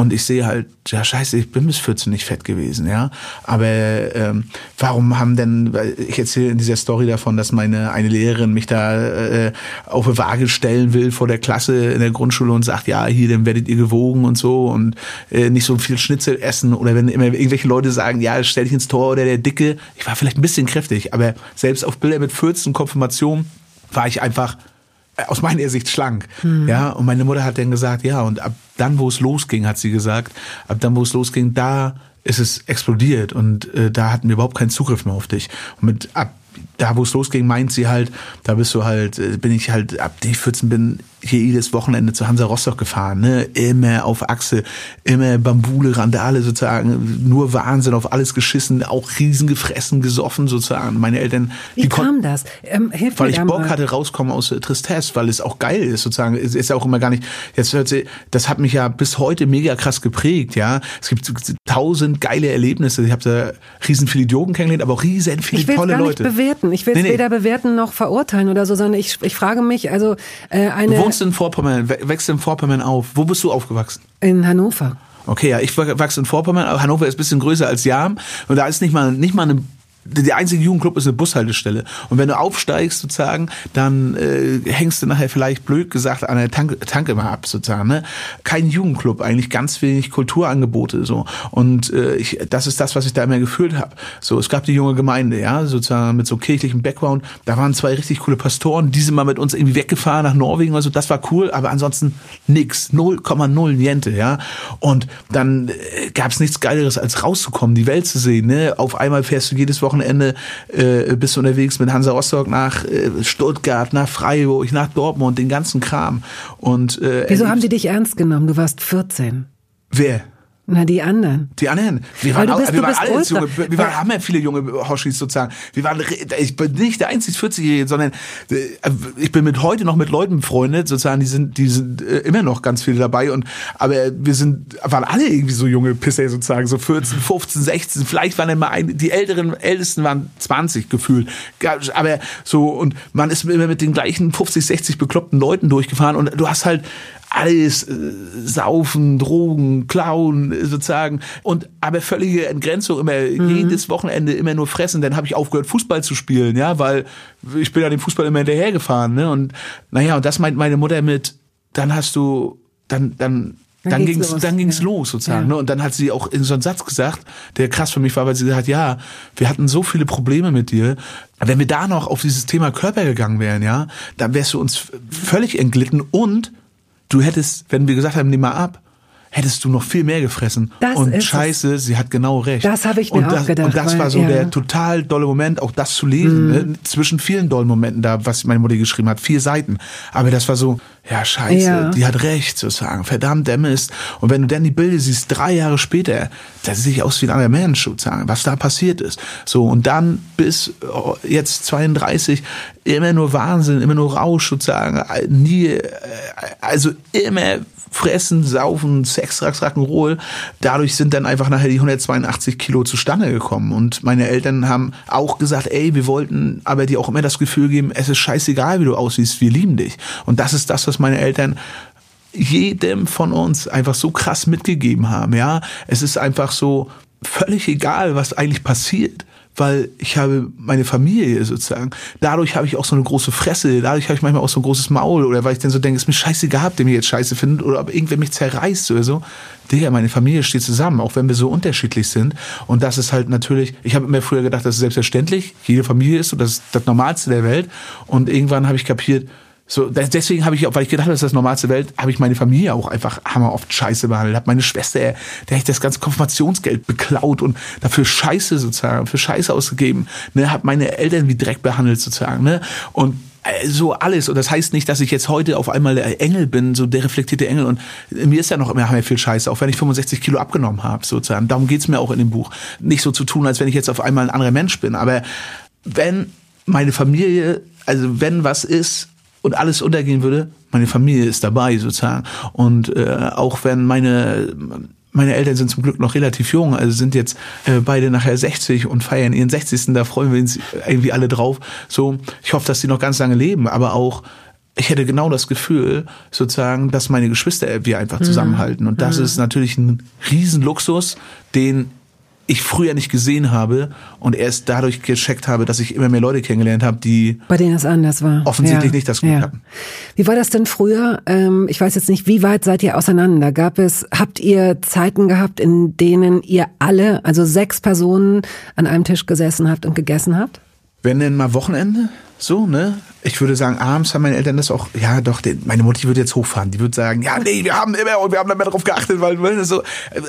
und ich sehe halt, ja scheiße, ich bin bis 14 nicht fett gewesen, ja. Aber ähm, warum haben denn, ich erzähle in dieser Story davon, dass meine eine Lehrerin mich da äh, auf eine Waage stellen will vor der Klasse in der Grundschule und sagt, ja, hier, dann werdet ihr gewogen und so und äh, nicht so viel Schnitzel essen. Oder wenn immer irgendwelche Leute sagen, ja, stell dich ins Tor oder der Dicke. Ich war vielleicht ein bisschen kräftig, aber selbst auf Bilder mit 14 Konfirmation war ich einfach aus meiner Sicht schlank. Mhm. Ja, und meine Mutter hat dann gesagt, ja, und ab dann, wo es losging, hat sie gesagt, ab dann, wo es losging, da ist es explodiert und äh, da hatten wir überhaupt keinen Zugriff mehr auf dich. Und mit ab da, wo es losging, meint sie halt, da bist du halt, äh, bin ich halt, ab ich 14 bin, hier jedes Wochenende zu Hansa Rostock gefahren, ne? Immer auf Achse, immer Bambule, Randale sozusagen, nur Wahnsinn, auf alles geschissen, auch riesen gefressen, gesoffen sozusagen. Meine Eltern. Wie kam das? Ähm, hilf weil ich Bock hatte, rauskommen aus äh, Tristesse, weil es auch geil ist sozusagen. Es ist ja auch immer gar nicht, jetzt hört sie, das hat mich ja bis heute mega krass geprägt, ja. Es gibt tausend geile Erlebnisse. Ich habe da riesen viele Idioten kennengelernt, aber auch riesen viele tolle Leute. Nicht bewerten. Ich will es nee, nee. weder bewerten noch verurteilen oder so, sondern ich, ich frage mich, also äh, eine wohnst in Vorpommern, wächst in Vorpommern auf. Wo bist du aufgewachsen? In Hannover. Okay, ja, ich wachse in Vorpommern, Hannover ist ein bisschen größer als Jam und da ist nicht mal nicht mal eine der einzige Jugendclub ist eine Bushaltestelle. Und wenn du aufsteigst sozusagen, dann äh, hängst du nachher vielleicht blöd gesagt an der Tank, Tanke mal ab sozusagen. Ne? Kein Jugendclub, eigentlich ganz wenig Kulturangebote so. Und äh, ich, das ist das, was ich da immer gefühlt habe. So, es gab die junge Gemeinde, ja, sozusagen mit so kirchlichem Background. Da waren zwei richtig coole Pastoren, die sind mal mit uns irgendwie weggefahren nach Norwegen oder so. Das war cool, aber ansonsten nix, 0,0 Niente, ja. Und dann äh, gab es nichts Geileres als rauszukommen, die Welt zu sehen. Ne? Auf einmal fährst du jedes Wochenende Wochenende äh, bist du unterwegs mit Hansa Rostock nach äh, Stuttgart, nach Freiburg, nach Dortmund, den ganzen Kram. Und äh, Wieso haben die dich ernst genommen? Du warst 14. Wer? Na, die anderen. Die anderen. Wir waren, du auch, bist- wir waren bist alle junge, wir waren, haben ja viele junge Hoshis sozusagen. Wir waren, re- ich bin nicht der einzig 40-Jährige, sondern äh, ich bin mit heute noch mit Leuten befreundet, sozusagen, die sind, die sind äh, immer noch ganz viele dabei und, aber wir sind, waren alle irgendwie so junge Pisser sozusagen, so 14, 15, 16, vielleicht waren mal ein, die älteren, ältesten waren 20 gefühlt. Aber so, und man ist immer mit den gleichen 50, 60 bekloppten Leuten durchgefahren und du hast halt, alles äh, saufen, Drogen, klauen äh, sozusagen und aber völlige Entgrenzung immer jedes Wochenende immer nur fressen, dann habe ich aufgehört Fußball zu spielen, ja, weil ich bin ja dem Fußball immer hinterhergefahren, ne? Und naja, und das meint meine Mutter mit dann hast du dann dann Dann dann ging's los, dann ging's ja. los sozusagen, Ja. ne? Und dann hat sie auch in so einen Satz gesagt, der krass für mich war, weil sie gesagt hat, ja, wir hatten so viele Probleme mit dir, wenn wir da noch auf dieses Thema Körper gegangen wären, ja, dann wärst du uns völlig entglitten und du hättest, wenn wir gesagt haben, nimm mal ab, hättest du noch viel mehr gefressen. Das und ist es. scheiße, sie hat genau recht. Das habe ich mir und auch das, gedacht, Und das weil- war so ja. Mhm. der total dolle Moment, auch das zu lesen. Ne? Zwischen vielen dollen Momenten da, was meine Mutter geschrieben hat, vier Seiten. Aber das war so, ja scheiße, Ja. die hat recht sozusagen. Verdammt, der Mist. Und wenn du dann die Bilder siehst, drei Jahre später, da sehe ich aus wie ein anderer Mensch sozusagen, was da passiert ist. So, und dann bis oh, jetzt 32, immer nur Wahnsinn, immer nur Rausch sozusagen, nie, äh, also immer fressen, saufen, Sex, Rax, Rock'n'Roll. Dadurch sind dann einfach nachher die 182 Kilo zustande gekommen. Und meine Eltern haben auch gesagt, ey, wir wollten aber dir auch immer das Gefühl geben, es ist scheißegal, wie du aussiehst, wir lieben dich. Und das ist das, was meine Eltern jedem von uns einfach so krass mitgegeben haben, ja. Es ist einfach so völlig egal, was eigentlich passiert, weil ich habe meine Familie sozusagen. Dadurch habe ich auch so eine große Fresse, dadurch habe ich manchmal auch so ein großes Maul oder weil ich dann so denke, es ist mir scheißegal, ob der mich jetzt scheiße findet oder ob irgendwer mich zerreißt oder so. Digga, meine Familie steht zusammen, auch wenn wir so unterschiedlich sind. Und das ist halt natürlich, ich habe immer früher gedacht, das ist selbstverständlich, jede Familie ist so, das ist das Normalste der Welt. Und irgendwann habe ich kapiert, so, deswegen habe ich weil ich gedacht habe, das ist das normalste Welt, habe ich meine Familie auch einfach hammer oft scheiße behandelt. Habe meine Schwester, der habe ich das ganze Konfirmationsgeld beklaut und dafür Scheiße sozusagen, für Scheiße ausgegeben. Ne, habe meine Eltern wie Dreck behandelt sozusagen. Ne? Und äh, so alles. Und das heißt nicht, dass ich jetzt heute auf einmal der Engel bin, so der reflektierte Engel. Und mir ist ja noch immer hammer viel Scheiße, auch wenn ich 65 Kilo abgenommen habe, sozusagen. Darum geht's mir auch in dem Buch. Nicht so zu tun, als wenn ich jetzt auf einmal ein anderer Mensch bin. Aber wenn meine Familie, also wenn was ist und alles untergehen würde, meine Familie ist dabei sozusagen. Und äh, auch wenn meine meine Eltern sind zum Glück noch relativ jung, also sind jetzt äh, beide nachher 60 und feiern ihren 60. Da freuen wir uns irgendwie alle drauf. So, ich hoffe, dass sie noch ganz lange leben, aber auch ich hätte genau das Gefühl, sozusagen, dass meine Geschwister wir einfach zusammenhalten. Und das ist natürlich ein Riesenluxus, den ich früher nicht gesehen habe und erst dadurch gecheckt habe, dass ich immer mehr Leute kennengelernt habe, die Bei denen es anders war. Offensichtlich nicht das Glück hatten. Wie war das denn früher? Ähm, ich weiß jetzt nicht, wie weit seid ihr auseinander? Gab es, habt ihr Zeiten gehabt, in denen ihr alle, also sechs Personen, an einem Tisch gesessen habt und gegessen habt? Wenn denn mal Wochenende, so, ne? Ich würde sagen, abends haben meine Eltern das auch, ja doch, den, meine Mutti würde jetzt hochfahren. Die würde sagen, ja, nee, wir haben immer und wir haben da mehr drauf geachtet, weil, so,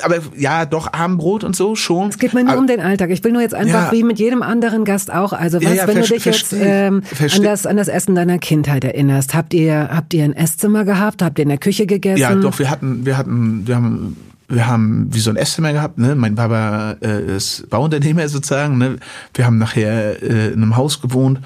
aber ja, doch, Abendbrot und so schon. Es geht mir nur aber, um den Alltag. Ich will nur jetzt einfach Ja. wie mit jedem anderen Gast auch. Also was, Ja, ja, wenn du dich jetzt ähm, an, das, an das Essen deiner Kindheit erinnerst, habt ihr, habt ihr ein Esszimmer gehabt? Habt ihr in der Küche gegessen? Ja, doch, wir hatten, wir hatten, wir haben, wir haben wie so ein Esszimmer gehabt, ne? Mein Papa äh, ist Bauunternehmer sozusagen, ne? Wir haben nachher äh, in einem Haus gewohnt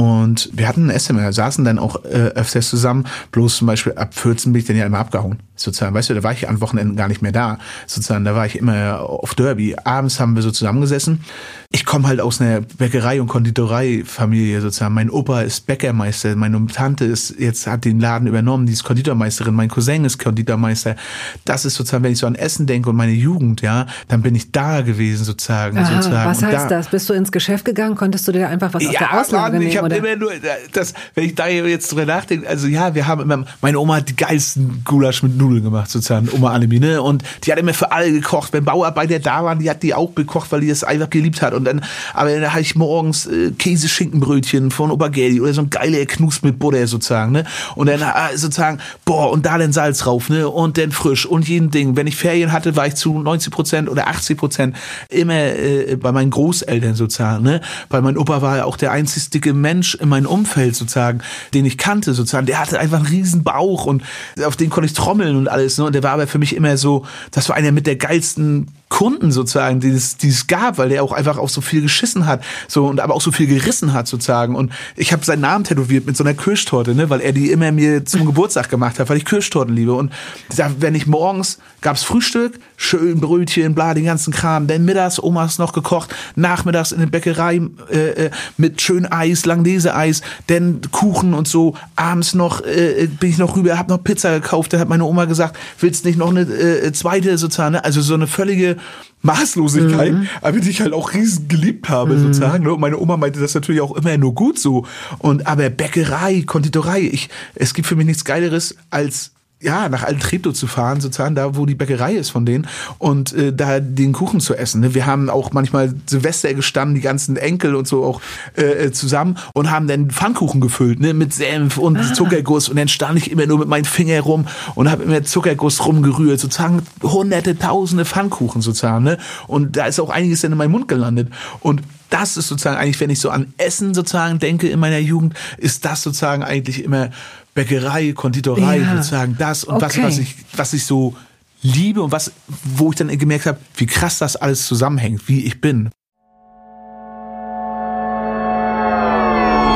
und wir hatten ein Esszimmer, saßen dann auch äh, öfters zusammen, bloß zum Beispiel ab 14 bin ich dann ja immer abgehauen, sozusagen, weißt du, da war ich an Wochenenden gar nicht mehr da, sozusagen, da war ich immer auf Derby. Abends haben wir so zusammengesessen. Ich komme halt aus einer Bäckerei- und Konditorei-Familie sozusagen. Mein Opa ist Bäckermeister, meine Tante ist jetzt hat den Laden übernommen, die ist Konditormeisterin, mein Cousin ist Konditormeister. Das ist sozusagen, wenn ich so an Essen denke und meine Jugend, ja, dann bin ich da gewesen sozusagen. Aha, sozusagen. was heißt da, das? Bist du ins Geschäft gegangen? Konntest du dir einfach was aus der Auslage nehmen? Oder? immer nur das, wenn ich da jetzt drüber nachdenke, also ja, wir haben immer, meine Oma hat die geilsten Gulasch mit Nudeln gemacht, sozusagen, Oma Annemie, ne? Und die hat immer für alle gekocht. Wenn Bauarbeiter da waren, die hat die auch gekocht, weil die das einfach geliebt hat. Und dann, aber dann hatte ich morgens äh, Käse-Schinkenbrötchen von Opa Gerdi oder so ein geiler Knus mit Butter sozusagen, ne? Und dann äh, sozusagen, boah, und da dann Salz drauf, ne? Und dann frisch und jeden Ding. Wenn ich Ferien hatte, war ich zu 90 Prozent oder 80 Prozent immer äh, bei meinen Großeltern sozusagen, ne? Weil mein Opa war ja auch der einzig dicke Mensch in meinem Umfeld sozusagen, den ich kannte sozusagen. Der hatte einfach einen riesen Bauch und auf den konnte ich trommeln und alles. Ne? Und der war aber für mich immer so, das war einer mit der geilsten Kunden sozusagen, die es, die es gab, weil der auch einfach auch so viel geschissen hat, so und aber auch so viel gerissen hat sozusagen. Und ich habe seinen Namen tätowiert mit so einer Kirschtorte, ne, weil er die immer mir zum Geburtstag gemacht hat, weil ich Kirschtorten liebe. Und da, wenn ich morgens gab's Frühstück, schön Brötchen, bla, den ganzen Kram. Dann mittags Omas noch gekocht, nachmittags in der Bäckerei äh, äh mit schön Eis, Langnese-Eis, dann Kuchen und so. Abends noch äh, bin ich noch rüber, hab noch Pizza gekauft. Da hat meine Oma gesagt, willst nicht noch eine äh, zweite sozusagen, ne? also so eine völlige Maßlosigkeit, mhm. aber die ich halt auch riesen geliebt habe mhm. sozusagen. Ne? Und meine Oma meinte das natürlich auch immer nur gut so. Und aber Bäckerei, Konditorei, ich, es gibt für mich nichts Geileres als ja, nach Altreptow zu fahren, sozusagen, da wo die Bäckerei ist von denen und äh, da den Kuchen zu essen. Ne? Wir haben auch manchmal Silvester gestanden, die ganzen Enkel und so auch äh, äh, zusammen und haben dann Pfannkuchen gefüllt, ne, mit Senf und ah. Zuckerguss und dann stand ich immer nur mit meinen Fingern rum und habe immer Zuckerguss rumgerührt, sozusagen hunderte, tausende Pfannkuchen sozusagen, ne? Und da ist auch einiges dann in meinen Mund gelandet und das ist sozusagen eigentlich, wenn ich so an Essen sozusagen denke in meiner Jugend, ist das sozusagen eigentlich immer Bäckerei, Konditorei, ja. sozusagen das und okay. was, was ich, was ich so liebe und was, wo ich dann gemerkt habe, wie krass das alles zusammenhängt, wie ich bin.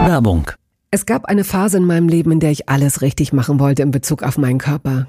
Werbung. Es gab eine Phase in meinem Leben, in der ich alles richtig machen wollte in Bezug auf meinen Körper.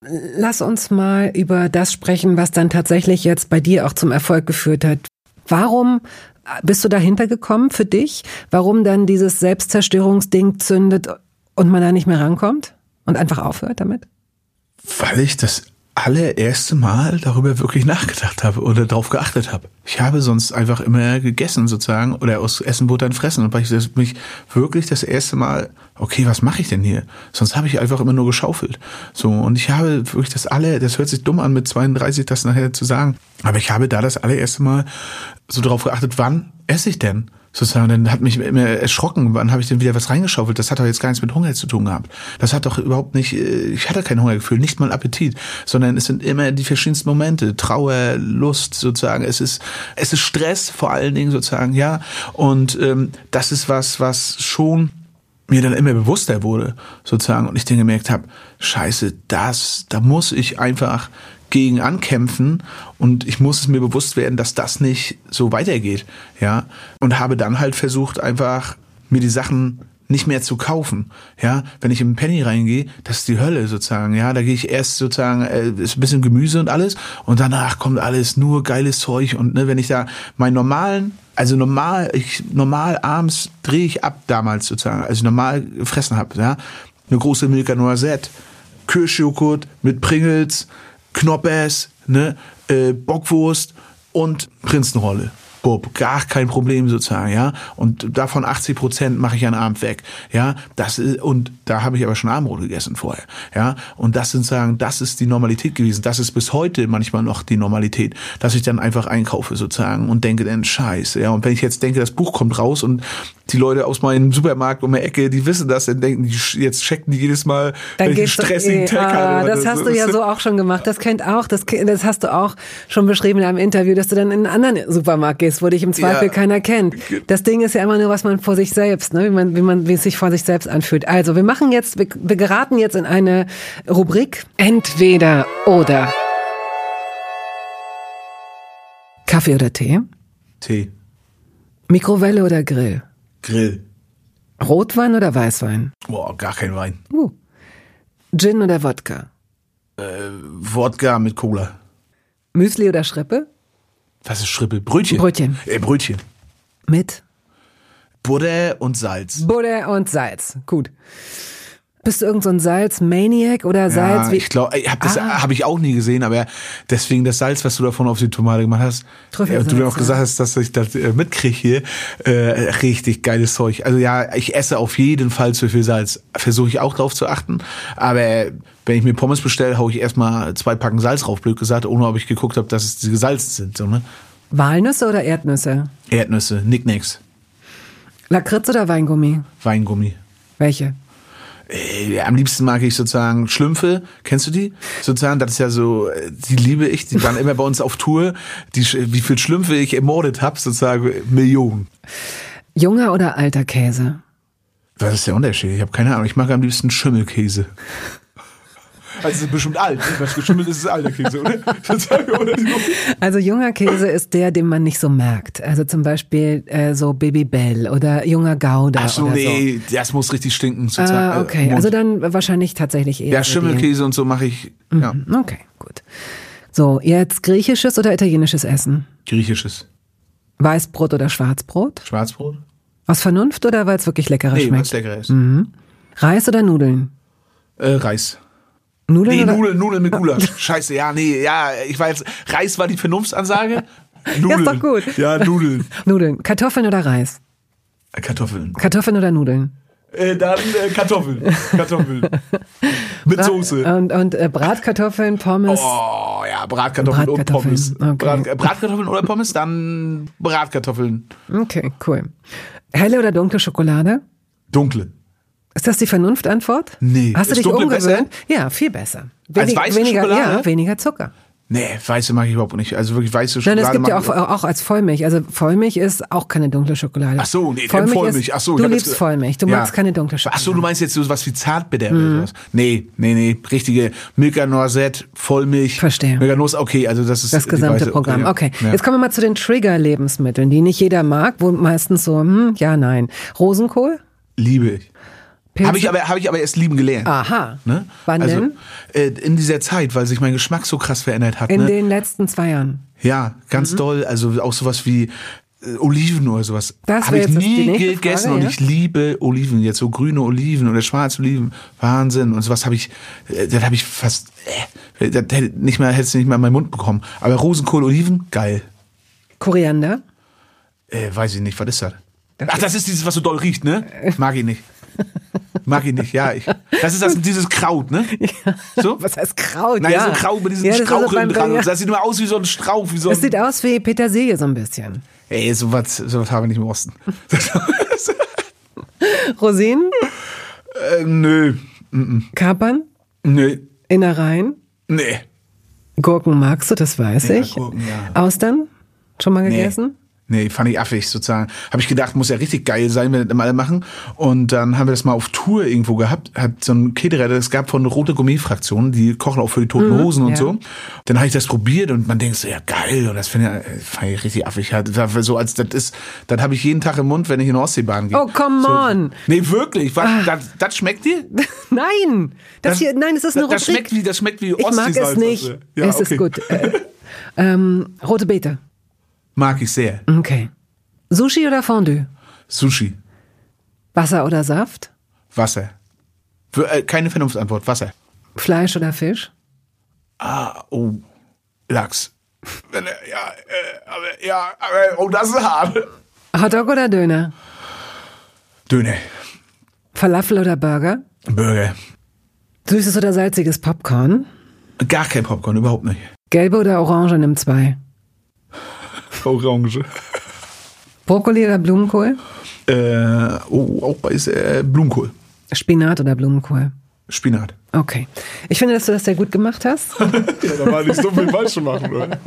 Lass uns mal über das sprechen, was dann tatsächlich jetzt bei dir auch zum Erfolg geführt hat. Warum bist du dahinter gekommen für dich? Warum dann dieses Selbstzerstörungsding zündet und man da nicht mehr rankommt und einfach aufhört damit? Weil ich das allererste Mal darüber wirklich nachgedacht habe oder darauf geachtet habe. Ich habe sonst einfach immer gegessen sozusagen oder aus Essen wurde dann fressen und ich mich wirklich das erste Mal, okay, was mache ich denn hier? Sonst habe ich einfach immer nur geschaufelt. So und ich habe wirklich das alle, das hört sich dumm an mit 32 das nachher zu sagen, aber ich habe da das allererste Mal so darauf geachtet, wann esse ich denn? Sozusagen, dann hat mich immer erschrocken, wann habe ich denn wieder was reingeschaufelt? Das hat doch jetzt gar nichts mit Hunger zu tun gehabt. Das hat doch überhaupt nicht, äh, ich hatte kein Hungergefühl, nicht mal Appetit, sondern es sind immer die verschiedensten Momente, Trauer, Lust sozusagen. Es ist, es ist Stress vor allen Dingen sozusagen, ja. Und ähm, das ist was, was schon mir dann immer bewusster wurde, sozusagen, und ich dann gemerkt habe, scheiße, das, da muss ich einfach gegen ankämpfen und ich muss es mir bewusst werden, dass das nicht so weitergeht, ja. Und habe dann halt versucht, einfach mir die Sachen nicht mehr zu kaufen. Ja, wenn ich im Penny reingehe, das ist die Hölle sozusagen. Ja, da gehe ich erst sozusagen äh, ist ein bisschen Gemüse und alles und danach kommt alles nur geiles Zeug und ne, wenn ich da meinen normalen, also normal, ich normal abends drehe ich ab damals sozusagen, also normal gefressen habe, ja, eine große Milka Noisette, Kirschjoghurt mit Pringles, Knoppers, ne, äh, Bockwurst und Prinzenrolle. Bub, gar kein Problem sozusagen, ja. Und davon 80 Prozent mache ich an Abend weg, ja. Das ist, und da habe ich aber schon Abendbrot gegessen vorher, ja. Und das sind sagen, das ist die Normalität gewesen. Das ist bis heute manchmal noch die Normalität, dass ich dann einfach einkaufe sozusagen und denke dann Scheiße, ja. Und wenn ich jetzt denke, das Buch kommt raus und die Leute aus meinem Supermarkt um die Ecke, die wissen das, dann denken die, jetzt checken die jedes Mal, dann welchen stressigen eh, Tag ah, Das hast du ja so auch schon gemacht. Das kennt auch, das, das hast du auch schon beschrieben in einem Interview, dass du dann in einen anderen Supermarkt gehst, wo dich im Zweifel ja. keiner kennt. Das Ding ist ja immer nur, was man vor sich selbst, ne? wie man, wie man, wie es sich vor sich selbst anfühlt. Also, wir machen jetzt, wir, wir geraten jetzt in eine Rubrik Entweder oder. Kaffee oder Tee? Tee. Mikrowelle oder Grill? Grill. Rotwein oder Weißwein? Boah, gar kein Wein. Uh. Gin oder Wodka? Äh, Wodka mit Cola. Müsli oder Schrippe? Was ist Schrippe? Brötchen. Brötchen. Äh, Brötchen. Mit? Butter und Salz. Butter und Salz. Gut. Bist du irgend so ein Salz-Maniac oder Salz? Ja, ich glaube, habe das ah. habe ich auch nie gesehen, aber deswegen das Salz, was du davon auf die Tomate gemacht hast, äh, du dann auch gesagt hast, dass ich das äh, mitkriege hier, äh, richtig geiles Zeug. Also ja, ich esse auf jeden Fall zu viel Salz. Versuche ich auch drauf zu achten, aber wenn ich mir Pommes bestelle, hau ich erstmal zwei Packen Salz drauf, blöd gesagt, ohne ob ich geguckt habe, dass es die gesalzt sind. So, ne? Walnüsse oder Erdnüsse? Erdnüsse, Nicknacks. Lakritz oder Weingummi? Weingummi. Welche? Äh, am liebsten mag ich sozusagen Schlümpfe. Kennst du die? Sozusagen, das ist ja so, äh, die liebe ich. Die waren immer bei uns auf Tour. Die, wie viel Schlümpfe ich ermordet habe, sozusagen Millionen. Junger oder alter Käse? Was ist der Unterschied? Ich habe keine Ahnung. Ich mag am liebsten Schimmelkäse. Also ist bestimmt alt. Was geschimmelt ist, ist alter Käse, oder? Also junger Käse ist der, den man nicht so merkt. Also zum Beispiel äh, so Babybell oder junger Gouda. Ach so, nee, so. das muss richtig stinken. Ah, okay, also dann wahrscheinlich tatsächlich eher. Ja, Schimmelkäse und so mache ich. Ja. Mhm, okay, gut. So, jetzt griechisches oder italienisches Essen? Griechisches. Weißbrot oder Schwarzbrot? Schwarzbrot. Aus Vernunft oder weil es wirklich leckerer nee, schmeckt? Nee, leckerer ist. Mhm. Reis oder Nudeln? Äh, Reis. Nudeln nee, oder? Nudeln, Nudeln mit Gulasch. Scheiße, ja, nee, ja, ich weiß, Reis war die Vernunftsansage. Nudeln. Ja, ist doch gut. Ja, Nudeln. Nudeln. Kartoffeln oder Reis? Kartoffeln. Kartoffeln oder Nudeln? Äh, dann äh, Kartoffeln. Kartoffeln. Mit Soße. Und, und äh, Bratkartoffeln, Pommes. Oh, ja, Bratkartoffeln, Bratkartoffeln. und Pommes. Okay. Brat, äh, Bratkartoffeln oder Pommes, dann Bratkartoffeln. Okay, cool. Helle oder dunkle Schokolade? Dunkle. Ist das die Vernunftantwort? Nee. Hast du Ist dich umgewöhnt? Ja, viel besser. Als weiße weniger, Schokolade? Ja, weniger Zucker. Nee, weiße mag ich überhaupt nicht. Also wirklich weiße Nein, Schokolade. es gibt ja auch, auch als Vollmilch. Also Vollmilch ist auch keine dunkle Schokolade. Ach so, nee, Vollmilch. Vollmilch. Ach so, du liebst jetzt- Vollmilch. Du Ja. magst keine dunkle Schokolade. Ach so, du meinst jetzt so was wie Zartbitter Mhm. oder sowas? Nee, nee, nee. Richtige Milka Noisette, Vollmilch. Verstehe. Milka Nuss, okay, also das ist Das gesamte weiße- Programm. ja. Okay, Ja. jetzt kommen wir mal zu den Trigger-Lebensmitteln, die nicht jeder mag, wo meistens so, hm, ja, nein. Rosenkohl? Liebe ich. Pilze? Habe ich, aber, hab ich aber erst lieben gelernt. Aha. Ne? Wann also, denn? Äh, in dieser Zeit, weil sich mein Geschmack so krass verändert hat. In ne? den letzten zwei Jahren. Ja, ganz Mhm. doll. Also auch sowas wie äh, Oliven oder sowas. Das Habe ich das- nie gegessen Frage, und ja? ich liebe Oliven, jetzt so grüne Oliven oder schwarze Oliven. Wahnsinn. Und sowas habe ich, äh, das habe ich fast, äh, das hätte nicht mal, hätte es nicht mal in meinen Mund bekommen. Aber Rosenkohl, Oliven, geil. Koriander? Äh, weiß ich nicht, was ist das? Ach, das ist dieses, was so doll riecht, ne? Mag ich nicht. Mag ich nicht, ja. Ich, das ist das, dieses Kraut, ne? So? Was heißt Kraut? Naja, ja. so ein Kraut mit diesen Ja, Straucheln dran. ja. Das sieht nur aus wie so ein Strauch, wie so Das sieht aus wie Petersilie so ein bisschen. Ey, sowas, sowas haben wir nicht im Osten. Rosinen? äh, nö. Kapern? Nö. Innereien? Nee. Gurken magst du, das weiß Ja, ich. Gurken, ja. Austern? Schon mal gegessen? Nee, fand ich affig sozusagen. Habe ich gedacht, muss ja richtig geil sein, wenn wir das alle machen. Und dann haben wir das mal auf Tour irgendwo gehabt. Hat so ein Caterer, das gab von Rote Gourmet-Fraktion, die kochen auch für die Toten Hosen und ja. so. Dann habe ich das probiert und man denkt so, ja geil. Und das finde ich, fand ich richtig affig. Das So als das ist, das habe ich jeden Tag im Mund, wenn ich in die Ostseebahn gehe. Oh, come so, on. Nee, wirklich. Was, das, das schmeckt dir? Nein! Das, hier, nein, es ist eine das, das Rubrik. schmeckt wie, das schmeckt wie ich mag es nicht. Ja, es okay. ist gut. Äh, ähm, rote Beete. Mag ich sehr. Okay. Sushi oder Fondue? Sushi. Wasser oder Saft? Wasser. Für, äh, keine Vernunftantwort. Wasser. Fleisch oder Fisch? Ah, oh, Lachs. Ja, äh, aber, ja, aber, oh, das ist hart. Hotdog oder Döner? Döner, Falafel oder Burger? Burger. Süßes oder salziges Popcorn? Gar kein Popcorn, überhaupt nicht. Gelbe oder Orange nimm zwei? Orange. Brokkoli oder Blumenkohl? Äh, oh, auch ist äh, Blumenkohl. Spinat oder Blumenkohl? Spinat. Okay. Ich finde, dass du das sehr gut gemacht hast. Ja, da war nicht so viel falsch machen, oder?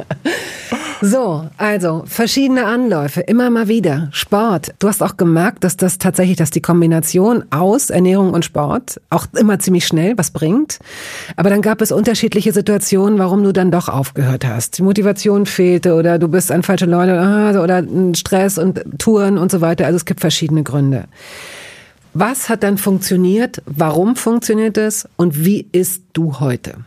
So, also verschiedene Anläufe, immer mal wieder. Sport. Du hast auch gemerkt, dass das tatsächlich, dass die Kombination aus Ernährung und Sport auch immer ziemlich schnell was bringt. Aber dann gab es unterschiedliche Situationen, warum du dann doch aufgehört hast. Die Motivation fehlte oder du bist an falsche Leute ah, oder ein Stress und Touren und so weiter. Also es gibt verschiedene Gründe. Was hat dann funktioniert? Warum funktioniert es? Und wie isst du heute?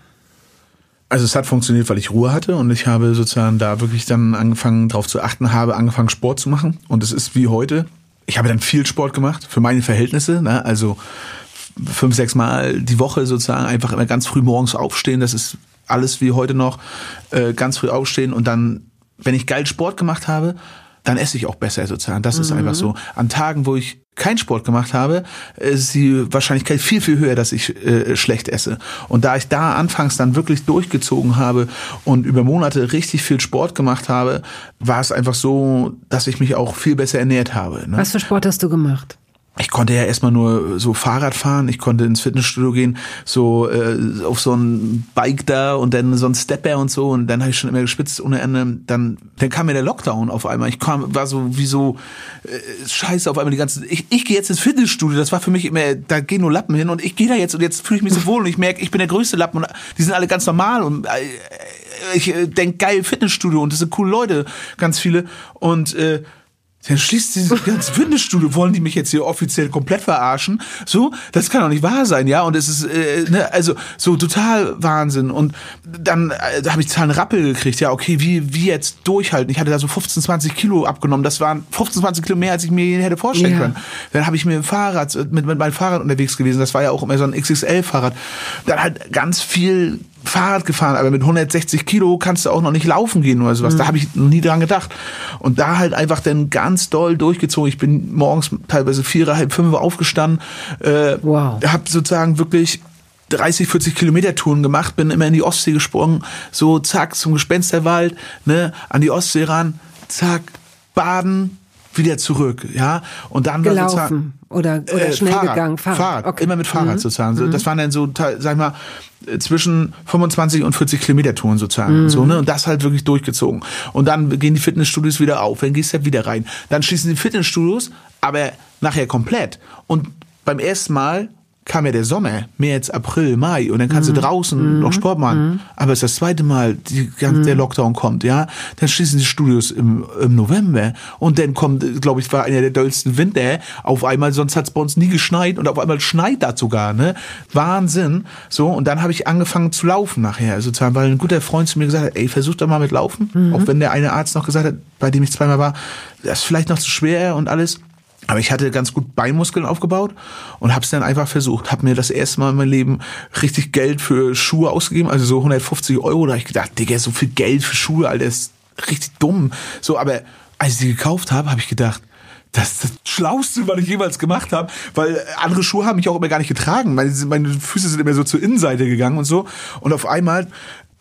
Also es hat funktioniert, weil ich Ruhe hatte und ich habe sozusagen da wirklich dann angefangen drauf zu achten, habe angefangen Sport zu machen und es ist wie heute. Ich habe dann viel Sport gemacht für meine Verhältnisse, ne? also fünf, sechs Mal die Woche sozusagen einfach immer ganz früh morgens aufstehen, das ist alles wie heute noch, äh, ganz früh aufstehen und dann, wenn ich geil Sport gemacht habe, dann esse ich auch besser sozusagen. Das ist einfach so. An Tagen, wo ich keinen Sport gemacht habe, ist die Wahrscheinlichkeit viel, viel höher, dass ich äh, schlecht esse. Und da ich da anfangs dann wirklich durchgezogen habe und über Monate richtig viel Sport gemacht habe, war es einfach so, dass ich mich auch viel besser ernährt habe. Ne? Was für Sport hast du gemacht? Ich konnte ja erstmal nur so Fahrrad fahren, ich konnte ins Fitnessstudio gehen, so äh, auf so ein Bike da und dann so ein Stepper und so und dann habe ich schon immer gespitzt ohne Ende. Dann, dann kam mir der Lockdown auf einmal. Ich kam, war so wie so äh, Scheiße auf einmal die ganze. Ich, ich gehe jetzt ins Fitnessstudio. Das war für mich immer, da gehen nur Lappen hin und ich gehe da jetzt und jetzt fühle ich mich so wohl und ich merke, ich bin der größte Lappen und die sind alle ganz normal und äh, ich äh, denk geil Fitnessstudio und das sind coole Leute, ganz viele und äh, dann schließt dieses ganze Fitnessstudio, wollen die mich jetzt hier offiziell komplett verarschen? So, das kann doch nicht wahr sein, ja? Und es ist, äh, ne, also so total Wahnsinn. Und dann äh, habe ich Zahlen Rappel gekriegt, ja, okay, wie, wie jetzt durchhalten? Ich hatte da so 15, 20 Kilo abgenommen. Das waren 15, 20 Kilo mehr, als ich mir hätte vorstellen Ja. können. Dann habe ich mir ein Fahrrad, mit, mit meinem Fahrrad unterwegs gewesen. Das war ja auch immer so ein XXL-Fahrrad. Dann halt ganz viel Fahrrad gefahren, aber mit 160 Kilo kannst du auch noch nicht laufen gehen oder sowas. Da habe ich noch nie dran gedacht. Und da halt einfach dann ganz doll durchgezogen. Ich bin morgens teilweise vier, halb fünf Uhr aufgestanden. Äh, Wow. Hab sozusagen wirklich 30, 40 Kilometer Touren gemacht, bin immer in die Ostsee gesprungen, so zack zum Gespensterwald, ne, an die Ostsee ran, zack, baden, wieder zurück, ja. Und dann Gelaufen oder, oder äh, schnell Fahrrad, gegangen? Fahrrad, Okay. Mhm. immer mit Fahrrad sozusagen. So, Das waren dann so, sag ich mal, äh, zwischen 25 und 40 Kilometer Touren sozusagen. Mhm. So, ne? Und das halt wirklich durchgezogen. Und dann gehen die Fitnessstudios wieder auf, dann gehst du halt wieder rein. Dann schließen die Fitnessstudios, aber nachher komplett. Und beim ersten Mal kam ja der Sommer, März, April, Mai und dann kannst Mhm. du draußen noch Sport machen. Aber es ist das zweite Mal, die, Mhm. der Lockdown kommt, ja. Dann schließen die Studios im, im November und dann kommt, glaube ich, war einer der dollsten Winter. Auf einmal, sonst hat es bei uns nie geschneit und auf einmal schneit das sogar, ne? Wahnsinn. So, und dann habe ich angefangen zu laufen nachher, sozusagen, weil ein guter Freund zu mir gesagt hat, ey, versuch doch mal mit Laufen. Mhm. Auch wenn der eine Arzt noch gesagt hat, bei dem ich zweimal war, das ist vielleicht noch zu schwer und alles. Aber ich hatte ganz gut Beinmuskeln aufgebaut und habe es dann einfach versucht. Habe mir das erste Mal in meinem Leben richtig Geld für Schuhe ausgegeben, also so 150 Euro. Da habe ich gedacht, Digga, so viel Geld für Schuhe, Alter, ist richtig dumm. So, aber als ich die gekauft habe, habe ich gedacht, das ist das Schlauste, was ich jemals gemacht habe, weil andere Schuhe haben mich auch immer gar nicht getragen. Meine, meine Füße sind immer so zur Innenseite gegangen und so. Und auf einmal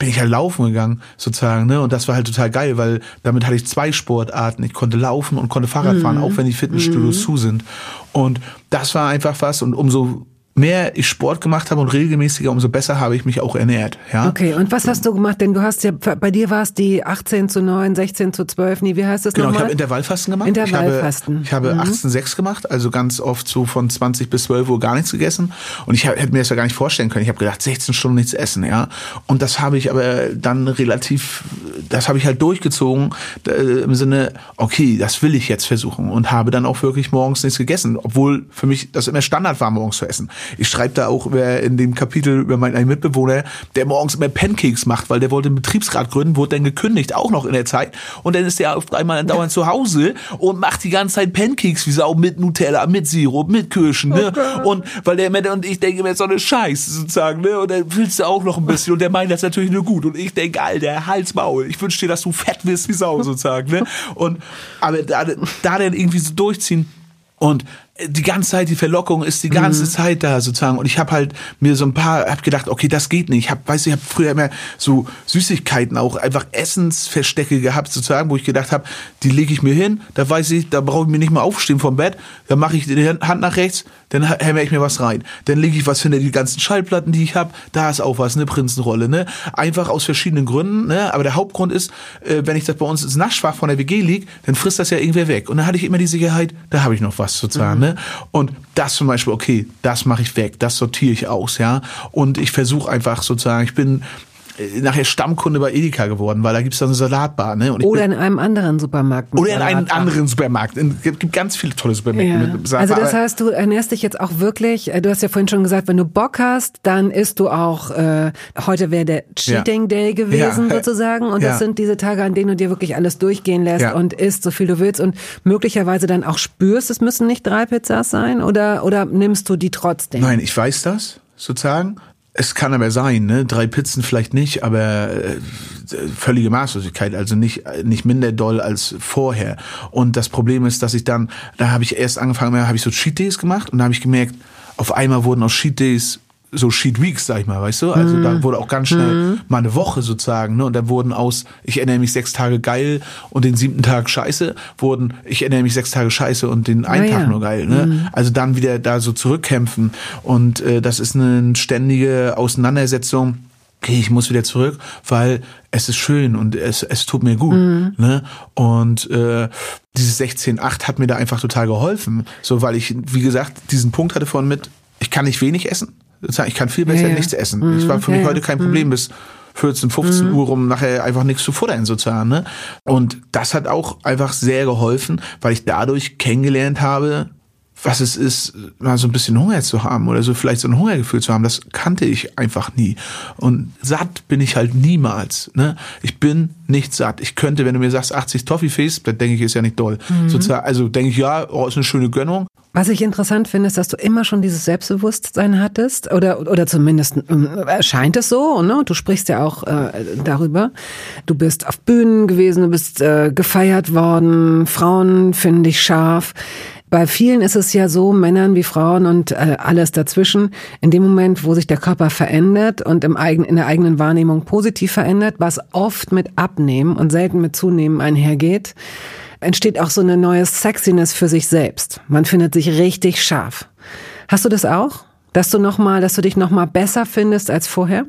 bin ich halt laufen gegangen, sozusagen, ne? Und das war halt total geil, weil damit hatte ich zwei Sportarten. Ich konnte laufen und konnte Fahrrad fahren, auch wenn die Fitnessstudios zu sind. Und das war einfach was. Und umso mehr ich Sport gemacht habe und regelmäßiger, umso besser habe ich mich auch ernährt. Ja? Okay, und was hast du gemacht? Denn du hast ja, bei dir war es die 18 zu 9, 16 zu 12, nee, wie heißt das Genau, ich nochmal? habe Intervallfasten gemacht. Intervallfasten. Ich habe, ich habe 18,6 gemacht, also ganz oft so von 20 bis 12 Uhr gar nichts gegessen. Und ich hätte mir das ja gar nicht vorstellen können. Ich habe gedacht, 16 Stunden nichts essen, ja. Und das habe ich aber dann relativ, das habe ich halt durchgezogen äh, im Sinne, okay, das will ich jetzt versuchen und habe dann auch wirklich morgens nichts gegessen, obwohl für mich das immer Standard war, morgens zu essen. Ich schreibe da auch über, in dem Kapitel über meinen einen Mitbewohner, der morgens immer Pancakes macht, weil der wollte einen Betriebsrat gründen, wurde dann gekündigt, auch noch in der Zeit. Und dann ist der auf einmal dauernd zu Hause und macht die ganze Zeit Pancakes wie Sau mit Nutella, mit Sirup, mit Kirschen, ne? und weil der immer, und ich denke mir so eine Scheiße sozusagen, ne? Und dann willst du auch noch ein bisschen und der meint das natürlich nur gut. Und ich denke, Alter, Hals Maul, ich wünsche dir, dass du fett wirst wie Sau sozusagen, ne? Und aber da, da dann irgendwie so durchziehen. Und die ganze Zeit, die Verlockung ist die ganze Zeit da sozusagen. Und ich habe halt mir so ein paar, hab gedacht, okay, das geht nicht. Ich habe, weißt du, ich habe früher immer so Süßigkeiten auch, einfach Essensverstecke gehabt sozusagen, wo ich gedacht habe, die lege ich mir hin, da weiß ich, da brauche ich mir nicht mal aufstehen vom Bett, dann mache ich die Hand nach rechts, dann hämmer ich mir was rein. Dann lege ich was hinter die ganzen Schallplatten, die ich habe, da ist auch was, eine Prinzenrolle, ne? Einfach aus verschiedenen Gründen, ne? Aber der Hauptgrund ist, äh, wenn ich das bei uns ins Naschfach von der WG lieg, dann frisst das ja irgendwer weg. Und dann hatte ich immer die Sicherheit, da habe ich noch was sozusagen, ne? Und das zum Beispiel, okay, das mache ich weg, das sortiere ich aus, ja. Und ich versuche einfach sozusagen, ich bin nachher Stammkunde bei Edeka geworden, weil da gibt's dann eine Salatbar, ne? Oder in einem anderen Supermarkt. oder in einem anderen Supermarkt. Es gibt ganz viele tolle Supermärkte Ja. mit Salat. Also das heißt, du ernährst dich jetzt auch wirklich, äh, du hast ja vorhin schon gesagt, wenn du Bock hast, dann isst du auch, äh, heute wäre der Cheating Day gewesen Ja. sozusagen und Ja. das sind diese Tage, an denen du dir wirklich alles durchgehen lässt Ja. und isst so viel du willst und möglicherweise dann auch spürst, es müssen nicht drei Pizzas sein oder, oder nimmst du die trotzdem? Nein, ich weiß das sozusagen. Es kann aber sein, ne? Drei Pizzen vielleicht nicht, aber äh, völlige Maßlosigkeit, also nicht nicht minder doll als vorher. Und das Problem ist, dass ich dann, da habe ich erst angefangen, habe ich so Cheat Days gemacht und da habe ich gemerkt, auf einmal wurden aus Cheat Days so Sheet Weeks, sag ich mal, weißt du? Also da wurde auch ganz schnell mal eine Woche sozusagen, ne? Und da wurden aus, ich erinnere mich sechs Tage geil und den siebten Tag scheiße, wurden, ich erinnere mich sechs Tage scheiße und den einen Ah, Tag ja. nur geil, ne? Also dann wieder da so zurückkämpfen. Und äh, das ist eine ständige Auseinandersetzung. Okay, ich muss wieder zurück, weil es ist schön und es, es tut mir gut. Ne? Und äh, dieses 16.8 hat mir da einfach total geholfen. So, weil ich, wie gesagt, diesen Punkt hatte vorhin mit, ich kann nicht wenig essen. Sozusagen, Ich kann viel besser Ja, ja. nichts essen. Es war für mich ja. heute kein Problem, bis 14, 15 Uhr rum nachher einfach nichts zu futtern sozusagen. Ne? Und das hat auch einfach sehr geholfen, weil ich dadurch kennengelernt habe, was es ist, mal so ein bisschen Hunger zu haben oder so vielleicht so ein Hungergefühl zu haben, das kannte ich einfach nie. Und satt bin ich halt niemals. Ne? Ich bin nicht satt. Ich könnte, wenn du mir sagst 80 Toffifees, dann denke ich, ist ja nicht doll. Sozusagen, also denke ich, ja, oh, ist eine schöne Gönnung. Was ich interessant finde, ist, dass du immer schon dieses Selbstbewusstsein hattest oder oder zumindest ähm, erscheint es so. Ne? Du sprichst ja auch äh, darüber. Du bist auf Bühnen gewesen, du bist äh, gefeiert worden. Frauen finden dich scharf. Bei vielen ist es ja so, Männern wie Frauen und äh, alles dazwischen, in dem Moment, wo sich der Körper verändert und im eigen, in der eigenen Wahrnehmung positiv verändert, was oft mit Abnehmen und selten mit Zunehmen einhergeht, entsteht auch so eine neue Sexiness für sich selbst. Man findet sich richtig scharf. Hast du das auch? Dass du noch mal, dass du dich noch mal besser findest als vorher?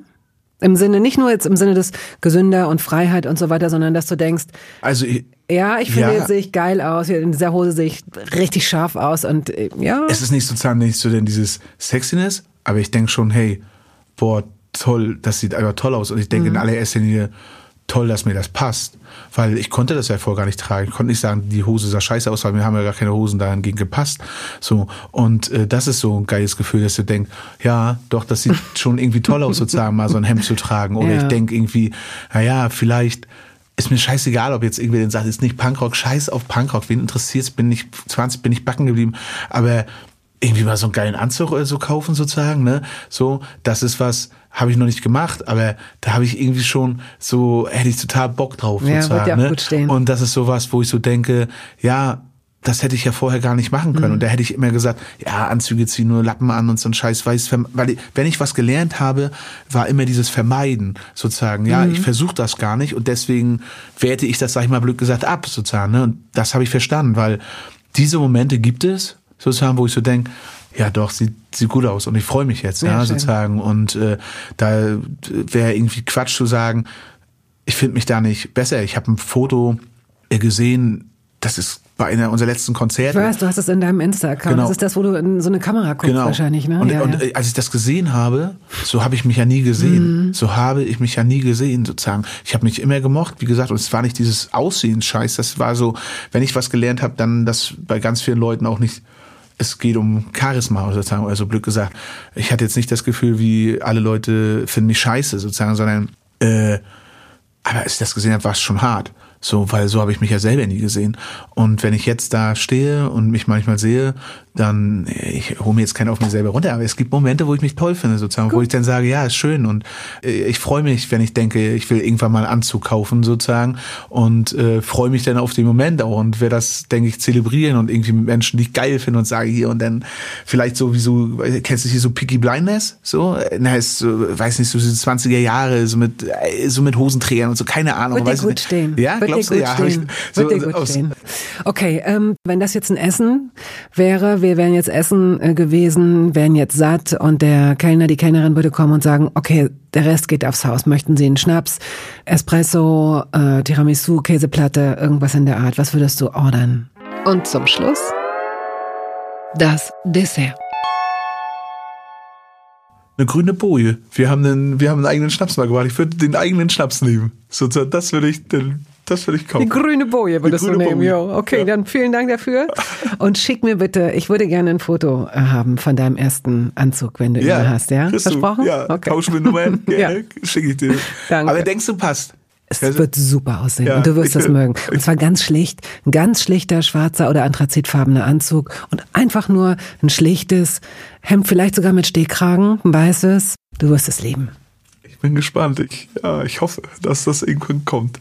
Im Sinne, nicht nur jetzt im Sinne des gesünder und Freiheit und so weiter, sondern dass du denkst, Also ich, Ja, ich finde, Ja. jetzt sehe ich geil aus. In dieser Hose sehe ich richtig scharf aus und äh, ja. Es ist nicht sozusagen nicht so denn dieses Sexiness, aber ich denke schon, hey, boah, toll, das sieht einfach toll aus. Und ich denke in allererster Linie, toll, dass mir das passt. Weil ich konnte das ja vorher gar nicht tragen. Ich konnte nicht sagen, die Hose sah scheiße aus, weil mir haben ja gar keine Hosen dahingegen gepasst. So. Und äh, das ist so ein geiles Gefühl, dass du denkst, ja, doch, das sieht schon irgendwie toll aus, sozusagen mal so ein Hemd zu tragen. Oder Ja. ich denke irgendwie, naja, vielleicht ist mir scheißegal, ob jetzt irgendwer den sagt, ist nicht Punkrock, scheiß auf Punkrock, wen interessiert's, bin ich 20, bin ich backen geblieben, aber irgendwie mal so einen geilen Anzug oder so kaufen sozusagen, ne? So, das ist was, habe ich noch nicht gemacht, aber da habe ich irgendwie schon so, hätte ich total Bock drauf Ja, sozusagen, ne? gut stehen. Und das ist sowas, wo ich so denke, ja, das hätte ich ja vorher gar nicht machen können. Mhm. Und da hätte ich immer gesagt, ja, Anzüge ziehen, nur Lappen an und so ein Scheiß weiß. Weil ich, wenn ich was gelernt habe, war immer dieses Vermeiden sozusagen. Ja, Mhm. ich versuche das gar nicht und deswegen werte ich das, sag ich mal blöd gesagt, ab sozusagen. Ne? Und das habe ich verstanden, weil diese Momente gibt es sozusagen, wo ich so denke, ja doch, sieht, sieht gut aus und ich freue mich jetzt, Ja, ja, sozusagen. Und äh, da wäre irgendwie Quatsch zu sagen, ich finde mich da nicht besser. Ich habe ein Foto äh, gesehen, das ist bei einer unserer letzten Konzerte. Ich weiß, du hast es in deinem Insta-Account. Genau. Das ist das, wo du in so eine Kamera guckst wahrscheinlich, ne? Und, ja, und ja. äh, als ich das gesehen habe, so habe ich mich ja nie gesehen. So habe ich mich ja nie gesehen, sozusagen. Ich habe mich immer gemocht, wie gesagt, und es war nicht dieses Aussehensscheiß. Das war so, wenn ich was gelernt habe, dann das bei ganz vielen Leuten auch nicht. Es geht um Charisma sozusagen, oder so blöd gesagt. Ich hatte jetzt nicht das Gefühl, wie alle Leute finden mich scheiße sozusagen, sondern äh, aber als ich das gesehen habe, war es schon hart. So, weil so habe ich mich ja selber nie gesehen. Und wenn ich jetzt da stehe und mich manchmal sehe, dann, ich hole mir jetzt keinen auf mir selber runter, aber es gibt Momente, wo ich mich toll finde, sozusagen, wo ich dann sage, ja, ist schön. Und äh, ich freue mich, wenn ich denke, ich will irgendwann mal einen Anzug kaufen, sozusagen, und äh, freue mich dann auf den Moment auch und werde das, denke ich, zelebrieren und irgendwie mit Menschen, die ich geil finde und sage hier und dann vielleicht so wie so, kennst du hier so Picky Blindness? So, Äh, na, ist so, weiß nicht, so diese 20er Jahre, so mit, äh, so mit Hosenträgern und so, keine Ahnung. Wird dir gut nicht. stehen. Ja, Wird glaubst dir du? gut Ja, hab ich stehen. so Wird dir gut aus- stehen. Okay, ähm, wenn das jetzt ein Essen wäre, wir wären jetzt essen äh, gewesen, wären jetzt satt und der Kellner, die Kellnerin würde kommen und sagen, okay, der Rest geht aufs Haus. Möchten Sie einen Schnaps, Espresso, äh, Tiramisu, Käseplatte, irgendwas in der Art? Was würdest du ordern? Und zum Schluss das Dessert. Eine grüne Boje. Wir haben einen, wir haben einen eigenen Schnaps mal gemacht. Ich würde den eigenen Schnaps nehmen. So, so, das würde ich, den- das würde ich kaufen. Die grüne Boje würdest Die du grüne nehmen, jo. Okay, Ja. dann vielen Dank dafür. Und schick mir bitte, ich würde gerne ein Foto äh, haben von deinem ersten Anzug, wenn du ihn hast, ja? du. Versprochen? Ja, okay. tausch mir Nummern, Ja. gerne, schicke ich dir. Danke. Aber denkst du, passt? Es Also- wird super aussehen Ja, und du wirst es mögen. Und zwar ganz schlicht, ein ganz schlichter schwarzer oder anthrazitfarbener Anzug und einfach nur ein schlichtes Hemd, vielleicht sogar mit Stehkragen, ein weißes. Du wirst es lieben. Ich bin gespannt. Ich, ja, ich hoffe, dass das irgendwann kommt.